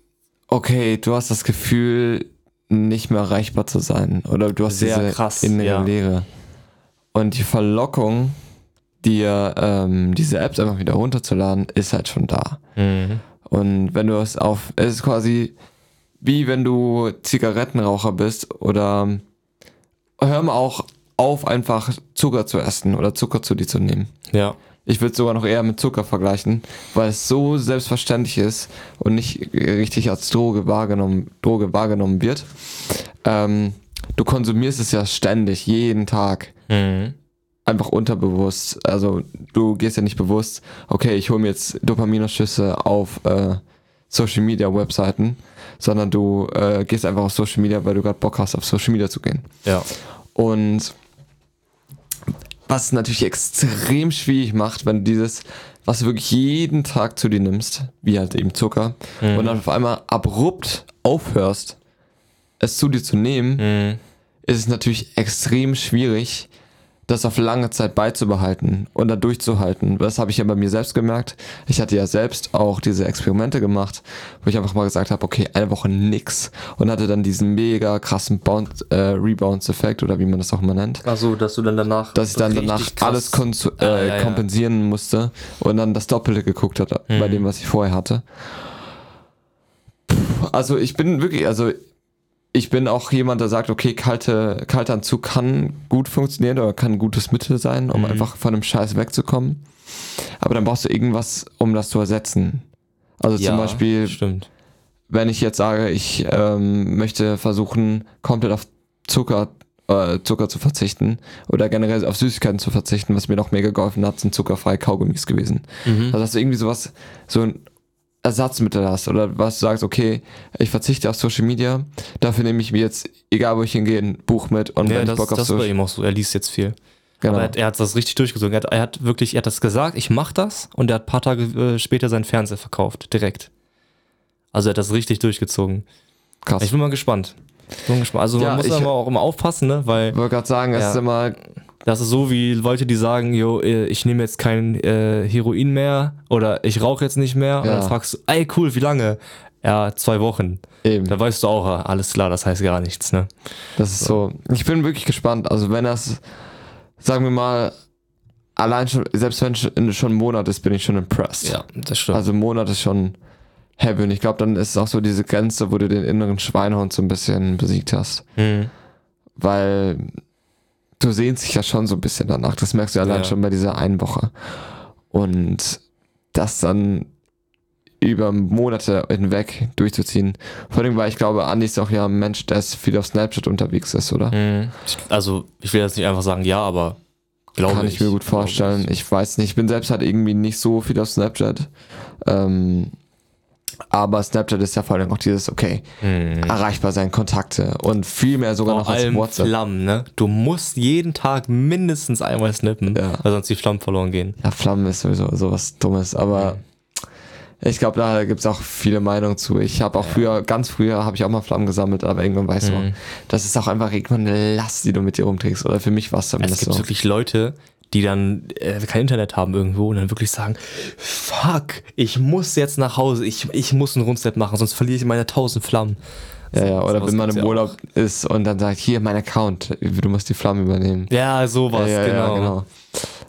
okay, du hast das Gefühl, nicht mehr erreichbar zu sein. Oder du hast Sehr diese krass, innere ja. Leere. Und die Verlockung, dir ähm, diese Apps einfach wieder runterzuladen, ist halt schon da. Und wenn du es auf, es ist quasi wie wenn du Zigarettenraucher bist oder hör mal auch auf, einfach Zucker zu essen oder Zucker zu dir zu nehmen. Ja. Ich würde sogar noch eher mit Zucker vergleichen, weil es so selbstverständlich ist und nicht richtig als Droge wahrgenommen, Droge wahrgenommen wird. Ähm, du konsumierst es ja ständig, jeden Tag Mhm. einfach unterbewusst. Also du gehst ja nicht bewusst, okay, ich hole mir jetzt Dopaminausschüsse auf äh, Social Media Webseiten, sondern du äh, gehst einfach auf Social Media, weil du gerade Bock hast, auf Social Media zu gehen. Ja. Und was es natürlich extrem schwierig macht, wenn du dieses, was du wirklich jeden Tag zu dir nimmst, wie halt eben Zucker, und dann auf einmal abrupt aufhörst, es zu dir zu nehmen, Mhm. ist es natürlich extrem schwierig, das auf lange Zeit beizubehalten und da durchzuhalten. Das habe ich ja bei mir selbst gemerkt. Ich hatte ja selbst auch diese Experimente gemacht, wo ich einfach mal gesagt habe, okay, eine Woche nix und hatte dann diesen mega krassen Bounce, äh, Rebounds-Effekt oder wie man das auch immer nennt Achso, dass du dann danach. dass ich dann danach alles Ah, äh, ja, ja. kompensieren musste und dann das Doppelte geguckt hatte bei dem, was ich vorher hatte. Puh, Also ich bin wirklich, also ich bin auch jemand, der sagt, okay, kalte, Kaltanzug kann gut funktionieren oder kann ein gutes Mittel sein, um einfach von dem Scheiß wegzukommen. Aber dann brauchst du irgendwas, um das zu ersetzen. Also Ja, zum Beispiel, Stimmt. wenn ich jetzt sage, ich ähm, möchte versuchen, komplett auf Zucker, äh, Zucker zu verzichten oder generell auf Süßigkeiten zu verzichten, was mir noch mega geholfen hat, sind zuckerfreie Kaugummis gewesen. Also dass du irgendwie sowas, so ein Ersatzmittel hast oder was du sagst, okay, ich verzichte auf Social Media, dafür nehme ich mir jetzt, egal wo ich hingehe, ein Buch mit und Ja, wenn das, ich Bock auf das Social ihm auch so. Er liest jetzt viel. genau. Aber er hat, er hat das richtig durchgezogen. Er hat, er hat wirklich, er hat das gesagt, ich mach das und er hat ein paar Tage äh, später seinen Fernseher verkauft, direkt. Also er hat das richtig durchgezogen. krass. Ich bin mal gespannt. Bin gespannt. Also Ja, man muss ich- aber auch immer aufpassen, ne? Weil Ich wollte gerade sagen, es Ja. ist immer, das ist so wie Leute, die sagen, yo, äh, ich nehme jetzt kein äh, Heroin mehr oder ich rauche jetzt nicht mehr. Und Ja. dann fragst du, ey cool, wie lange? Ja, zwei Wochen. eben. Da weißt du auch, ah, alles klar, das heißt gar nichts, ne? Das ist so. Ich bin wirklich gespannt. Also wenn das, sagen wir mal, allein schon, selbst wenn es schon ein Monat ist, bin ich schon impressed. Ja, das stimmt. Also ein Monat ist schon heavy. Und ich glaube, dann ist es auch so diese Grenze, wo du den inneren Schweinehund so ein bisschen besiegt hast. Mhm. Weil du sehnst dich ja schon so ein bisschen danach. Das merkst du allein Ja. schon bei dieser einen Woche. Und das dann über Monate hinweg durchzuziehen. Vor allem, weil ich glaube, Andi ist auch ja ein Mensch, der viel auf Snapchat unterwegs ist, oder? Mhm. Ich- Also, ich will jetzt nicht einfach sagen ja, aber glaube Kann ich mir gut vorstellen. Ich weiß nicht, ich bin selbst halt irgendwie nicht so viel auf Snapchat. Ähm, aber Snapchat ist ja vor allem auch dieses, okay, Mhm. erreichbar sein, Kontakte und viel mehr sogar Vor noch als allem WhatsApp. Flammen, ne? Du musst jeden Tag mindestens einmal snippen, Ja. weil sonst die Flammen verloren gehen. Ja, Flammen ist sowieso sowas Dummes, aber ich glaube, da gibt's auch viele Meinungen zu. Ich habe auch früher, ganz früher, habe ich auch mal Flammen gesammelt, aber irgendwann weißt du, Mhm. das ist auch einfach irgendwann eine Last, die du mit dir rumträgst. Oder für mich war es Es zumindest gibt so. wirklich Leute, die dann äh, kein Internet haben irgendwo und dann wirklich sagen, fuck, ich muss jetzt nach Hause, ich, ich muss einen Rundstep machen, sonst verliere ich meine tausend Flammen. Ja, ja, oder wenn man im Urlaub auch. ist und dann sagt, hier mein Account, du musst die Flammen übernehmen. Ja, sowas, ja, ja, genau. Ja, genau.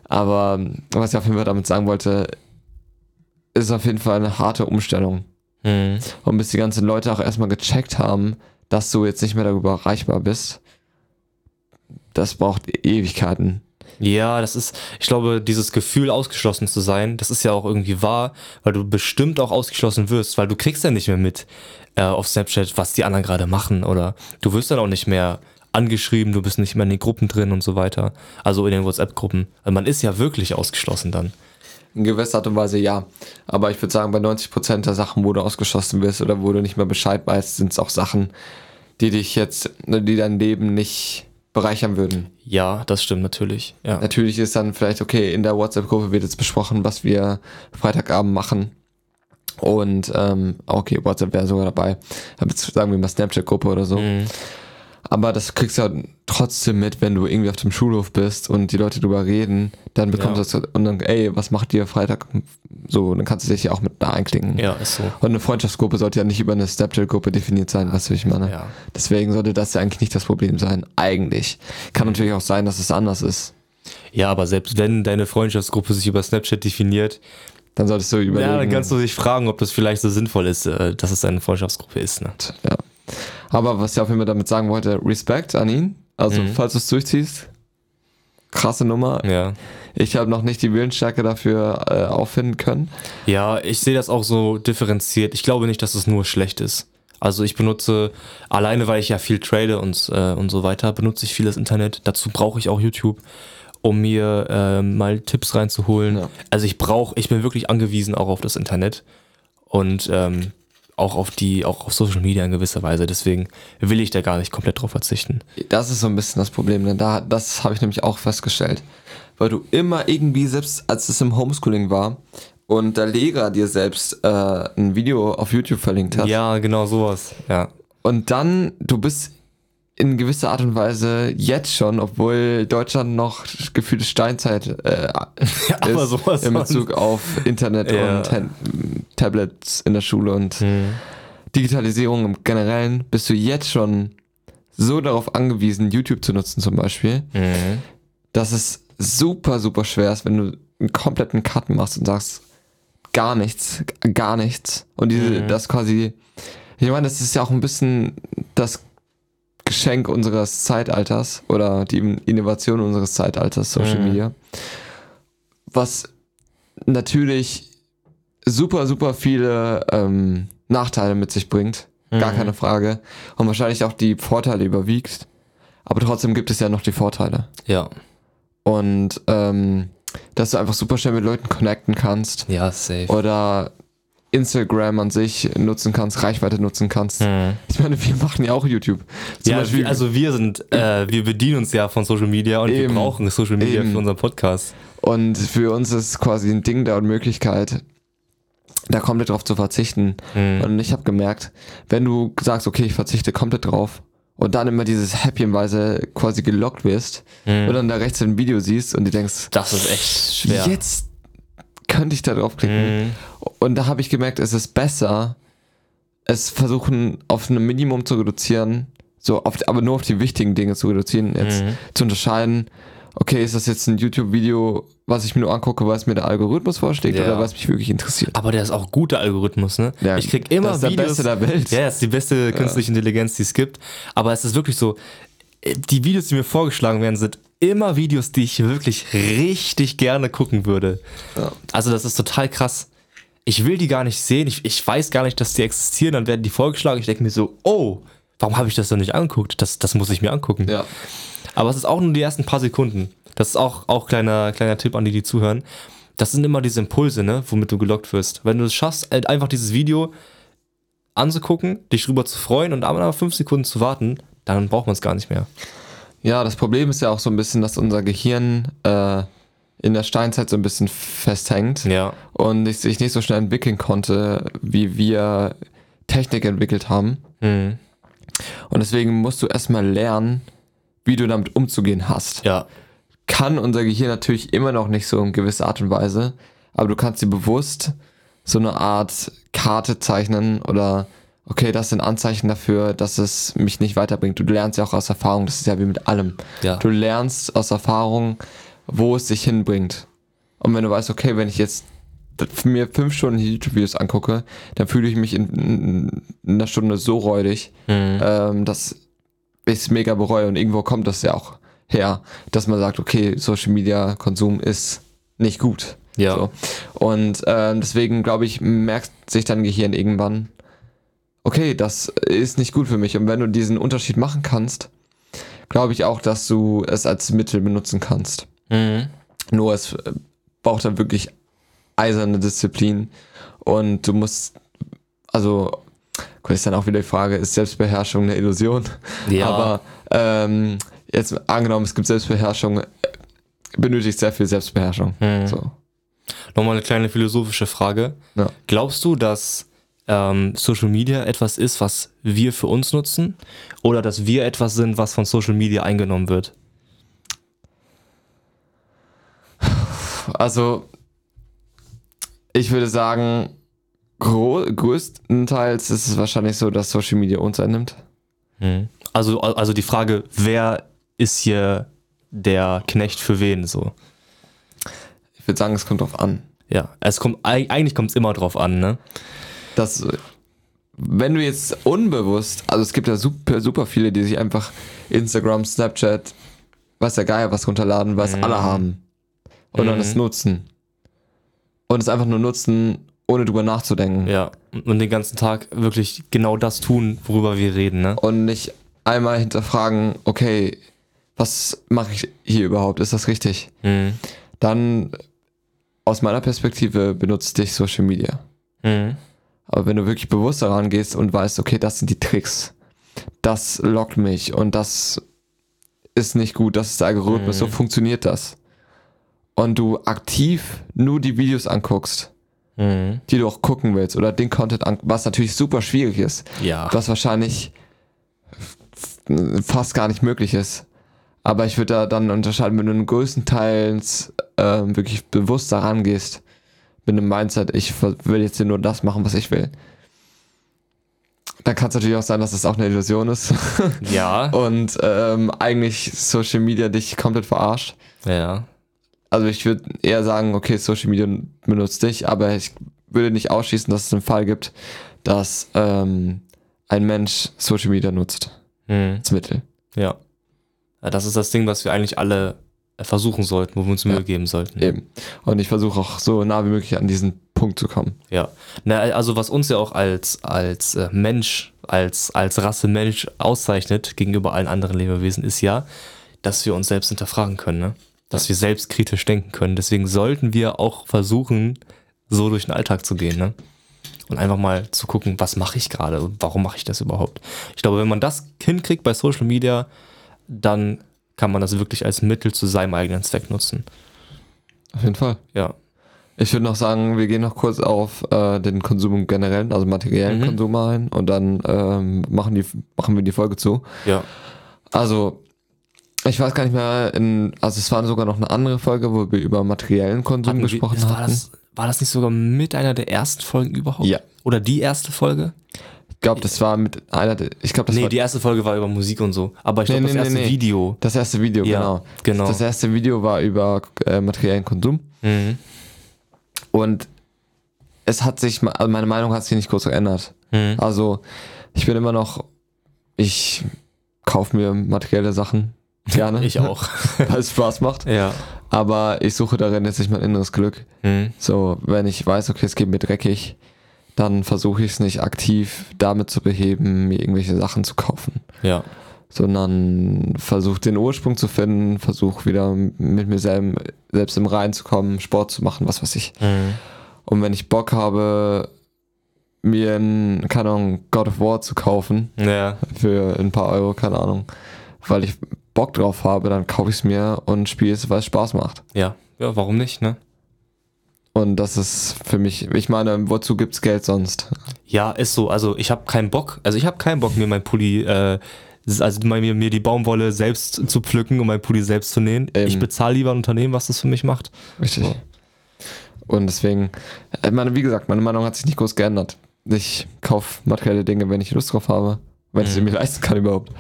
Aber was ich auf jeden Fall damit sagen wollte, ist auf jeden Fall eine harte Umstellung. Mhm. Und bis die ganzen Leute auch erstmal gecheckt haben, dass du jetzt nicht mehr darüber erreichbar bist, das braucht Ewigkeiten. Ja, das ist, ich glaube, dieses Gefühl, ausgeschlossen zu sein, das ist ja auch irgendwie wahr, weil du bestimmt auch ausgeschlossen wirst, weil du kriegst ja nicht mehr mit äh, auf Snapchat, was die anderen gerade machen oder du wirst dann auch nicht mehr angeschrieben, du bist nicht mehr in den Gruppen drin und so weiter. Also in den WhatsApp-Gruppen. Also man ist ja wirklich ausgeschlossen dann. In gewisser Art und Weise ja. Aber ich würde sagen, bei 90% der Sachen, wo du ausgeschlossen wirst oder wo du nicht mehr Bescheid weißt, sind es auch Sachen, die dich jetzt, die dein Leben nicht bereichern würden. Ja, das stimmt natürlich. Ja. Natürlich ist dann vielleicht, okay, in der WhatsApp-Gruppe wird jetzt besprochen, was wir Freitagabend machen. Und ähm, okay, WhatsApp wäre sogar dabei. Aber jetzt sagen wir mal Snapchat-Gruppe oder so. Mhm. Aber das kriegst du ja trotzdem mit, wenn du irgendwie auf dem Schulhof bist und die Leute drüber reden, dann bekommst ja. du das und dann, ey, was macht ihr Freitag? So, dann kannst du dich ja auch mit da einklicken. Ja, ist so. Und eine Freundschaftsgruppe sollte ja nicht über eine Snapchat-Gruppe definiert sein, was ich meine. Ja. Deswegen sollte das ja eigentlich nicht das Problem sein. Eigentlich. Kann mhm. natürlich auch sein, dass es anders ist. Ja, aber selbst wenn deine Freundschaftsgruppe sich über Snapchat definiert, dann solltest du überlegen. Ja, dann kannst du dich fragen, ob das vielleicht so sinnvoll ist, äh, dass es eine Freundschaftsgruppe ist. Ne? Ja. Aber was ich auf jeden Fall damit sagen wollte, Respekt an ihn. Also, mhm. falls du es durchziehst, krasse Nummer. Ja. Ich habe noch nicht die Willensstärke dafür äh, auffinden können. Ja, ich sehe das auch so differenziert. Ich glaube nicht, dass es nur schlecht ist. Also ich benutze, alleine weil ich ja viel trade und, äh, und so weiter, benutze ich vieles Internet. Dazu brauche ich auch YouTube, um mir äh, mal Tipps reinzuholen. Ja. Also ich brauche, ich bin wirklich angewiesen auch auf das Internet. Und ähm, auch auf die, auch auf Social Media in gewisser Weise. Deswegen will ich da gar nicht komplett drauf verzichten. Das ist so ein bisschen das Problem, denn da, das habe ich nämlich auch festgestellt. Weil du immer irgendwie, selbst als es im Homeschooling war und der Lehrer dir selbst äh, ein Video auf YouTube verlinkt hat. Ja, genau sowas, ja. Und dann, du bist in gewisser Art und Weise jetzt schon, obwohl Deutschland noch gefühlte Steinzeit äh, <laughs> ja, ist in Bezug auf Internet ja. und Tablets in der Schule und mhm. Digitalisierung im Generellen, bist du jetzt schon so darauf angewiesen, YouTube zu nutzen zum Beispiel, mhm. dass es super, super schwer ist, wenn du einen kompletten Cut machst und sagst, gar nichts, gar nichts. Und diese, mhm. das quasi, ich meine, das ist ja auch ein bisschen das Geschenk unseres Zeitalters oder die Innovation unseres Zeitalters, Social mhm. Media. Was natürlich super, super viele ähm, Nachteile mit sich bringt. Mhm. Gar keine Frage. Und wahrscheinlich auch die Vorteile überwiegt. Aber trotzdem gibt es ja noch die Vorteile. Ja. Und ähm, dass du einfach super schnell mit Leuten connecten kannst. Ja, safe. Oder Instagram an sich nutzen kannst, Reichweite nutzen kannst. Mhm. Ich meine, wir machen ja auch YouTube. Zum ja, Beispiel, also wir sind, äh, wir bedienen uns ja von Social Media und eben, wir brauchen Social Media eben. für unseren Podcast. Und für uns ist quasi ein Ding der Unmöglichkeit, da komplett drauf zu verzichten. Mhm. Und ich habe gemerkt, wenn du sagst, okay, ich verzichte komplett drauf und dann immer dieses Häppchenweise quasi gelockt wirst mhm. und dann da rechts ein Video siehst und du denkst, das ist echt schwer. Jetzt könnte ich da draufklicken. Mhm. Und da habe ich gemerkt, es ist besser, es versuchen auf ein Minimum zu reduzieren, so auf, aber nur auf die wichtigen Dinge zu reduzieren, jetzt mhm. zu unterscheiden, okay, ist das jetzt ein YouTube-Video, was ich mir nur angucke, weil es mir der Algorithmus vorschlägt ja. oder was mich wirklich interessiert. Aber der ist auch guter Algorithmus, ne? Ja, ich krieg immer das ist der Videos, beste der Welt. Ja, das ist die beste künstliche ja. Intelligenz, die es gibt. Aber es ist wirklich so, die Videos, die mir vorgeschlagen werden, sind immer Videos, die ich wirklich richtig gerne gucken würde. Ja. Also das ist total krass. Ich will die gar nicht sehen, ich, ich weiß gar nicht, dass die existieren, dann werden die vorgeschlagen. Ich denke mir so, oh, warum habe ich das denn nicht angeguckt? Das, das muss ich mir angucken. Ja. Aber es ist auch nur die ersten paar Sekunden. Das ist auch, auch kleiner, kleiner Tipp an die, die zuhören. Das sind immer diese Impulse, ne, womit du gelockt wirst. Wenn du es schaffst, halt einfach dieses Video anzugucken, dich drüber zu freuen und aber fünf Sekunden zu warten, dann braucht man es gar nicht mehr. Ja, das Problem ist ja auch so ein bisschen, dass unser Gehirn äh, in der Steinzeit so ein bisschen festhängt ja. und sich nicht so schnell entwickeln konnte, wie wir Technik entwickelt haben. Mhm. Und deswegen musst du erstmal lernen, wie du damit umzugehen hast. Ja. kann unser Gehirn natürlich immer noch nicht so in gewisser Art und Weise, aber du kannst dir bewusst so eine Art Karte zeichnen oder okay, das sind Anzeichen dafür, dass es mich nicht weiterbringt. Du lernst ja auch aus Erfahrung, das ist ja wie mit allem. Ja. Du lernst aus Erfahrung, wo es dich hinbringt. Und wenn du weißt, okay, wenn ich jetzt mir fünf Stunden YouTube-Videos angucke, dann fühle ich mich in, in, einer Stunde so räudig, mhm. ähm, dass ich es mega bereue. Und irgendwo kommt das ja auch her, dass man sagt, okay, Social Media Konsum ist nicht gut. Ja. So. Und ähm, deswegen, glaube ich, merkt sich dein Gehirn irgendwann, okay, das ist nicht gut für mich. Und wenn du diesen Unterschied machen kannst, glaube ich auch, dass du es als Mittel benutzen kannst. Mhm. Nur es äh, braucht dann wirklich eiserne Disziplin und du musst, also, gut, ist dann auch wieder die Frage, ist Selbstbeherrschung eine Illusion? Ja. Aber ähm, jetzt angenommen, es gibt Selbstbeherrschung, benötigt sehr viel Selbstbeherrschung. Mhm. So. Nochmal eine kleine philosophische Frage. Ja. Glaubst du, dass ähm, Social Media etwas ist, was wir für uns nutzen? Oder dass wir etwas sind, was von Social Media eingenommen wird? Also, ich würde sagen, größtenteils ist es wahrscheinlich so, dass Social Media uns einnimmt. Hm. Also, also die Frage, wer ist hier der Knecht für wen so? Ich würde sagen, es kommt drauf an. Ja, es kommt eigentlich kommt es immer drauf an, ne? Das, wenn du jetzt unbewusst, also es gibt ja super, super viele, die sich einfach Instagram, Snapchat, weiß der Geier was runterladen, weil es mhm. alle haben. Und mhm. dann es nutzen. Und es einfach nur nutzen, ohne drüber nachzudenken. Ja, und den ganzen Tag wirklich genau das tun, worüber wir reden, ne? Und nicht einmal hinterfragen, okay, was mache ich hier überhaupt? Ist das richtig? Mhm. Dann aus meiner Perspektive benutzt dich Social Media. Mhm. Aber wenn du wirklich bewusst daran gehst und weißt, okay, das sind die Tricks, das lockt mich und das ist nicht gut, das ist der Algorithmus, mhm. so funktioniert das. Und du aktiv nur die Videos anguckst, mhm. die du auch gucken willst oder den Content an, was natürlich super schwierig ist. Ja. Was wahrscheinlich fast gar nicht möglich ist. Aber ich würde da dann unterscheiden, wenn du größtenteils äh, wirklich bewusst daran gehst, mit einem Mindset, ich will jetzt hier nur das machen, was ich will. Dann kann es natürlich auch sein, dass das auch eine Illusion ist. Ja. <laughs> Und ähm, eigentlich Social Media dich komplett verarscht. Ja. Also ich würde eher sagen, okay, Social Media benutzt dich, aber ich würde nicht ausschließen, dass es einen Fall gibt, dass ähm, ein Mensch Social Media nutzt. Hm. Als Mittel. Ja. Das ist das Ding, was wir eigentlich alle versuchen sollten, wo wir uns Mühe ja, geben sollten. Eben. Und ich versuche auch so nah wie möglich an diesen Punkt zu kommen. Ja. Na, also was uns ja auch als, als äh, Mensch, als, als Rasse Mensch auszeichnet gegenüber allen anderen Lebewesen, ist ja, dass wir uns selbst hinterfragen können, ne? Dass wir selbst kritisch denken können. Deswegen sollten wir auch versuchen, so durch den Alltag zu gehen, ne? Und einfach mal zu gucken, was mache ich gerade? Warum mache ich das überhaupt? Ich glaube, wenn man das hinkriegt bei Social Media, dann kann man das wirklich als Mittel zu seinem eigenen Zweck nutzen. Auf jeden Fall. Ja. Ich würde noch sagen, wir gehen noch kurz auf äh, den Konsum generell, also materiellen mhm. Konsum ein und dann ähm, machen, die, machen wir die Folge zu. Ja. Also, ich weiß gar nicht mehr, in, also es war sogar noch eine andere Folge, wo wir über materiellen Konsum Hatten gesprochen wir, war hatten. Das, war das nicht sogar mit einer der ersten Folgen überhaupt? Ja. Oder die erste Folge? glaube, das war mit einer, ich glaube, das nee, war die erste Folge war über Musik und so. Aber ich glaube, nee, das erste nee. Video. Das erste Video, ja, genau. genau. Das erste Video war über äh, materiellen Konsum. Mhm. Und es hat sich, also meine Meinung hat sich nicht groß geändert. Mhm. Also, ich bin immer noch, ich kaufe mir materielle Sachen gerne. ich auch. <laughs> weil es Spaß macht. Ja. Aber ich suche darin jetzt nicht mein inneres Glück. Mhm. So, wenn ich weiß, okay, es geht mir dreckig, dann versuche ich es nicht aktiv damit zu beheben, mir irgendwelche Sachen zu kaufen. Ja. Sondern versuche den Ursprung zu finden, versuche wieder mit mir selber, selbst im Rein zu kommen, Sport zu machen, was weiß ich. Mhm. Und wenn ich Bock habe, mir ein, keine Ahnung, God of War zu kaufen, ja. für ein paar Euro, keine Ahnung, weil ich Bock drauf habe, dann kaufe ich es mir und spiele es, weil es Spaß macht. Ja, ja, warum nicht, ne? Und das ist für mich, ich meine, wozu gibt's Geld sonst? Ja, ist so. Also ich habe keinen Bock, also ich habe keinen Bock, mir mein Pulli äh, also mir, mir die Baumwolle selbst zu pflücken und mein Pulli selbst zu nähen. Ähm, ich bezahle lieber ein Unternehmen, was das für mich macht. Richtig. So. Und deswegen, ich meine, wie gesagt, meine Meinung hat sich nicht groß geändert. Ich kaufe materielle Dinge, wenn ich Lust drauf habe, wenn mhm. ich sie mir leisten kann überhaupt.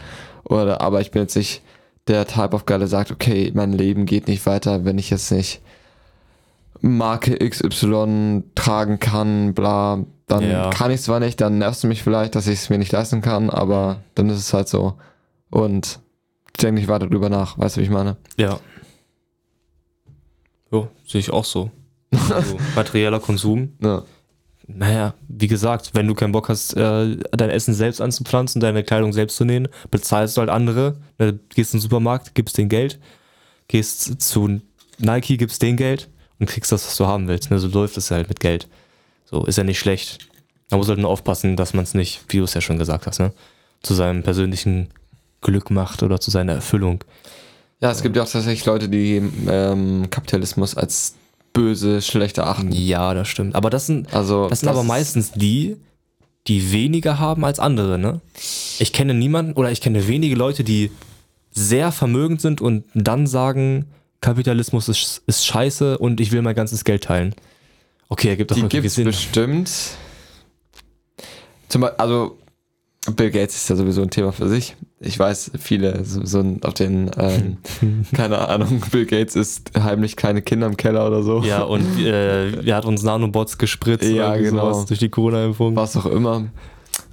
Oder, aber ich bin jetzt nicht der Type of Guy, der sagt, okay, mein Leben geht nicht weiter, wenn ich jetzt nicht Marke XY tragen kann, bla, dann ja. kann ich zwar nicht, dann nervst du mich vielleicht, dass ich es mir nicht leisten kann, aber dann ist es halt so. Und ich denke nicht weiter drüber nach, weißt du, wie ich meine? Ja. Jo, sehe ich auch so. Also, <laughs> materieller Konsum. Ja. Naja, wie gesagt, wenn du keinen Bock hast, äh, dein Essen selbst anzupflanzen, deine Kleidung selbst zu nähen, bezahlst du halt andere. Ne, gehst in den Supermarkt, gibst denen Geld, gehst zu Nike, gibst denen Geld und kriegst das, was du haben willst. Ne? So läuft es halt mit Geld. So, ist ja nicht schlecht. Man muss halt nur aufpassen, dass man es nicht, wie du es ja schon gesagt hast, ne? zu seinem persönlichen Glück macht oder zu seiner Erfüllung. Ja, es gibt ja auch tatsächlich Leute, die ähm, Kapitalismus als böse, schlecht erachten. Ja, das stimmt. Aber das sind, also, das sind das aber meistens die, die weniger haben als andere, ne? Ich kenne niemanden oder ich kenne wenige Leute, die sehr vermögend sind und dann sagen, Kapitalismus ist, ist scheiße und ich will mein ganzes Geld teilen. Okay, er gibt doch Die es bestimmt. Zum Beispiel, also Bill Gates ist ja sowieso ein Thema für sich. Ich weiß, viele so, so auf den, ähm, <laughs> keine Ahnung, Bill Gates ist heimlich kleine Kinder im Keller oder so. Ja, und äh, <laughs> er hat uns Nanobots gespritzt ja, genau. durch die Corona-Impfung. Was auch immer.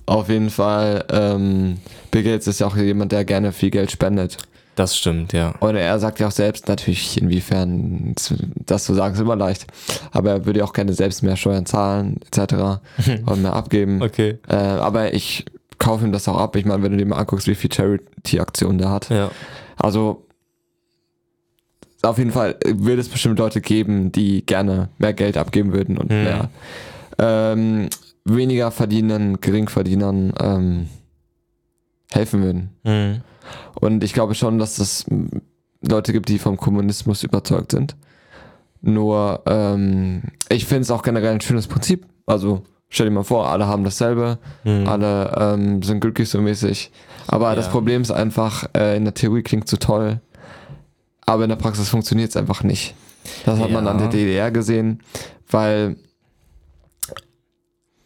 Auf jeden Fall, ähm, Bill Gates ist ja auch jemand, der gerne viel Geld spendet. Das stimmt, ja. Und er sagt ja auch selbst natürlich, inwiefern das zu sagen ist immer leicht. Aber er würde ja auch gerne selbst mehr Steuern zahlen, etc. <laughs> und mehr abgeben. Okay. Äh, aber ich kaufe ihm das auch ab. Ich meine, wenn du dir mal anguckst, wie viel Charity-Aktionen der hat. Ja. Also auf jeden Fall wird es bestimmt Leute geben, die gerne mehr Geld abgeben würden und mhm. mehr ähm, weniger verdienen, Geringverdienern ähm, helfen würden. Mhm. Und ich glaube schon, dass es Leute gibt, die vom Kommunismus überzeugt sind. Nur, ähm, ich finde es auch generell ein schönes Prinzip. Also, stell dir mal vor, alle haben dasselbe, mhm. alle ähm, sind glücklich so mäßig. Aber ja. das Problem ist einfach, äh, in der Theorie klingt so toll, aber in der Praxis funktioniert es einfach nicht. Das hat ja. man an der DDR gesehen, weil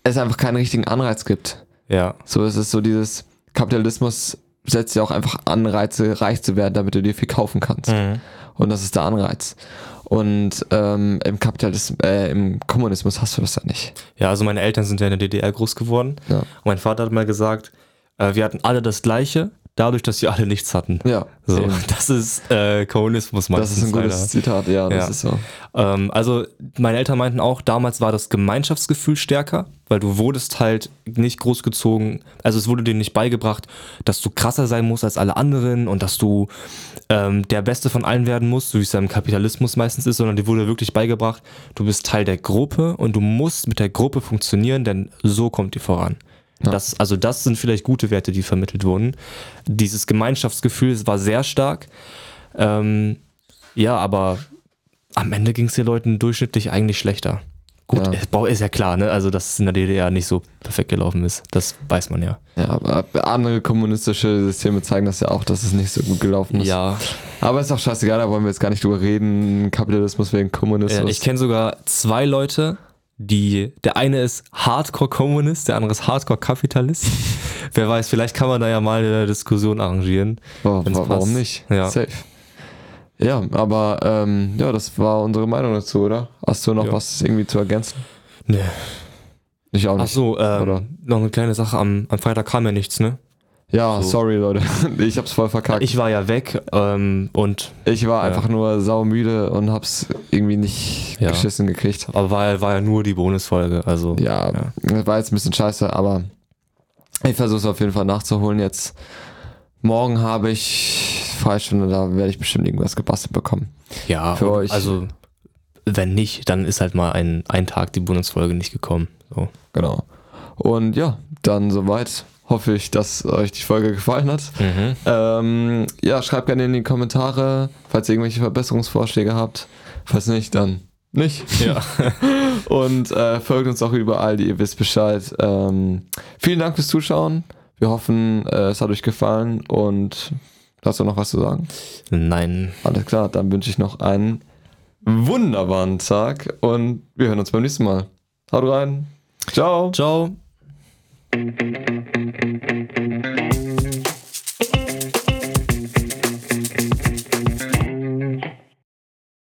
es einfach keinen richtigen Anreiz gibt. Ja. So ist es so dieses Kapitalismus setzt ja auch einfach Anreize, reich zu werden, damit du dir viel kaufen kannst. Mhm. Und das ist der Anreiz. Und ähm, im Kapitalismus, äh, im Kommunismus hast du das ja nicht. Ja, also meine Eltern sind ja in der DDR groß geworden. Ja. Und mein Vater hat mal gesagt, äh, wir hatten alle das Gleiche, dadurch, dass wir alle nichts hatten. Ja. So, <laughs> das ist äh, Kommunismus meistens. Das ist ein gutes leider. Zitat, ja, das ja. ist so. Ähm, also meine Eltern meinten auch, damals war das Gemeinschaftsgefühl stärker, weil du wurdest halt nicht großgezogen, also es wurde dir nicht beigebracht, dass du krasser sein musst als alle anderen und dass du ähm, der Beste von allen werden musst, so wie es ja im Kapitalismus meistens ist, sondern dir wurde wirklich beigebracht, du bist Teil der Gruppe und du musst mit der Gruppe funktionieren, denn so kommt ihr voran. Ja. Das, also das sind vielleicht gute Werte, die vermittelt wurden. Dieses Gemeinschaftsgefühl war sehr stark. Ähm, ja, aber am Ende ging es den Leuten durchschnittlich eigentlich schlechter. Gut, ja. ist ja klar, ne? Also, dass es in der DDR nicht so perfekt gelaufen ist. Das weiß man ja. Ja, aber andere kommunistische Systeme zeigen das ja auch, dass es nicht so gut gelaufen ist. Ja. Aber ist auch scheißegal, da wollen wir jetzt gar nicht drüber reden. Kapitalismus wegen Kommunismus. Ja, ich kenne sogar zwei Leute, die, der eine ist Hardcore-Kommunist, der andere ist Hardcore-Kapitalist. <laughs> Wer weiß, vielleicht kann man da ja mal eine Diskussion arrangieren. Oh, warum passt. nicht? Ja. Safe. Ja, aber ähm, ja, das war unsere Meinung dazu, oder? Hast du noch ja. was irgendwie zu ergänzen? Nee. Ich auch nicht. Ach so, ähm, noch eine kleine Sache. Am, am Freitag kam ja nichts, ne? Ja, so. sorry Leute, <laughs> ich hab's voll verkackt. Ich war ja weg ähm, und ich war ja. einfach nur saumüde und hab's irgendwie nicht ja. geschissen gekriegt. Aber war, war ja nur die Bonusfolge, also ja, ja, war jetzt ein bisschen scheiße, aber ich versuche auf jeden Fall nachzuholen jetzt. Morgen habe ich Freistunde, da werde ich bestimmt irgendwas gebastelt bekommen. Ja, für euch. Also wenn nicht, dann ist halt mal ein, ein Tag die Bonusfolge nicht gekommen. So. Genau. Und ja, dann soweit hoffe ich, dass euch die Folge gefallen hat. Mhm. Ähm, ja, schreibt gerne in die Kommentare, falls ihr irgendwelche Verbesserungsvorschläge habt. Falls nicht, dann nicht. Ja. <laughs> Und äh, folgt uns auch überall, die ihr wisst Bescheid. Ähm, vielen Dank fürs Zuschauen. Wir hoffen, äh, es hat euch gefallen und hast du noch was zu sagen? Nein. Alles klar, dann wünsche ich noch einen wunderbaren Tag und wir hören uns beim nächsten Mal. Haut rein. Ciao. Ciao.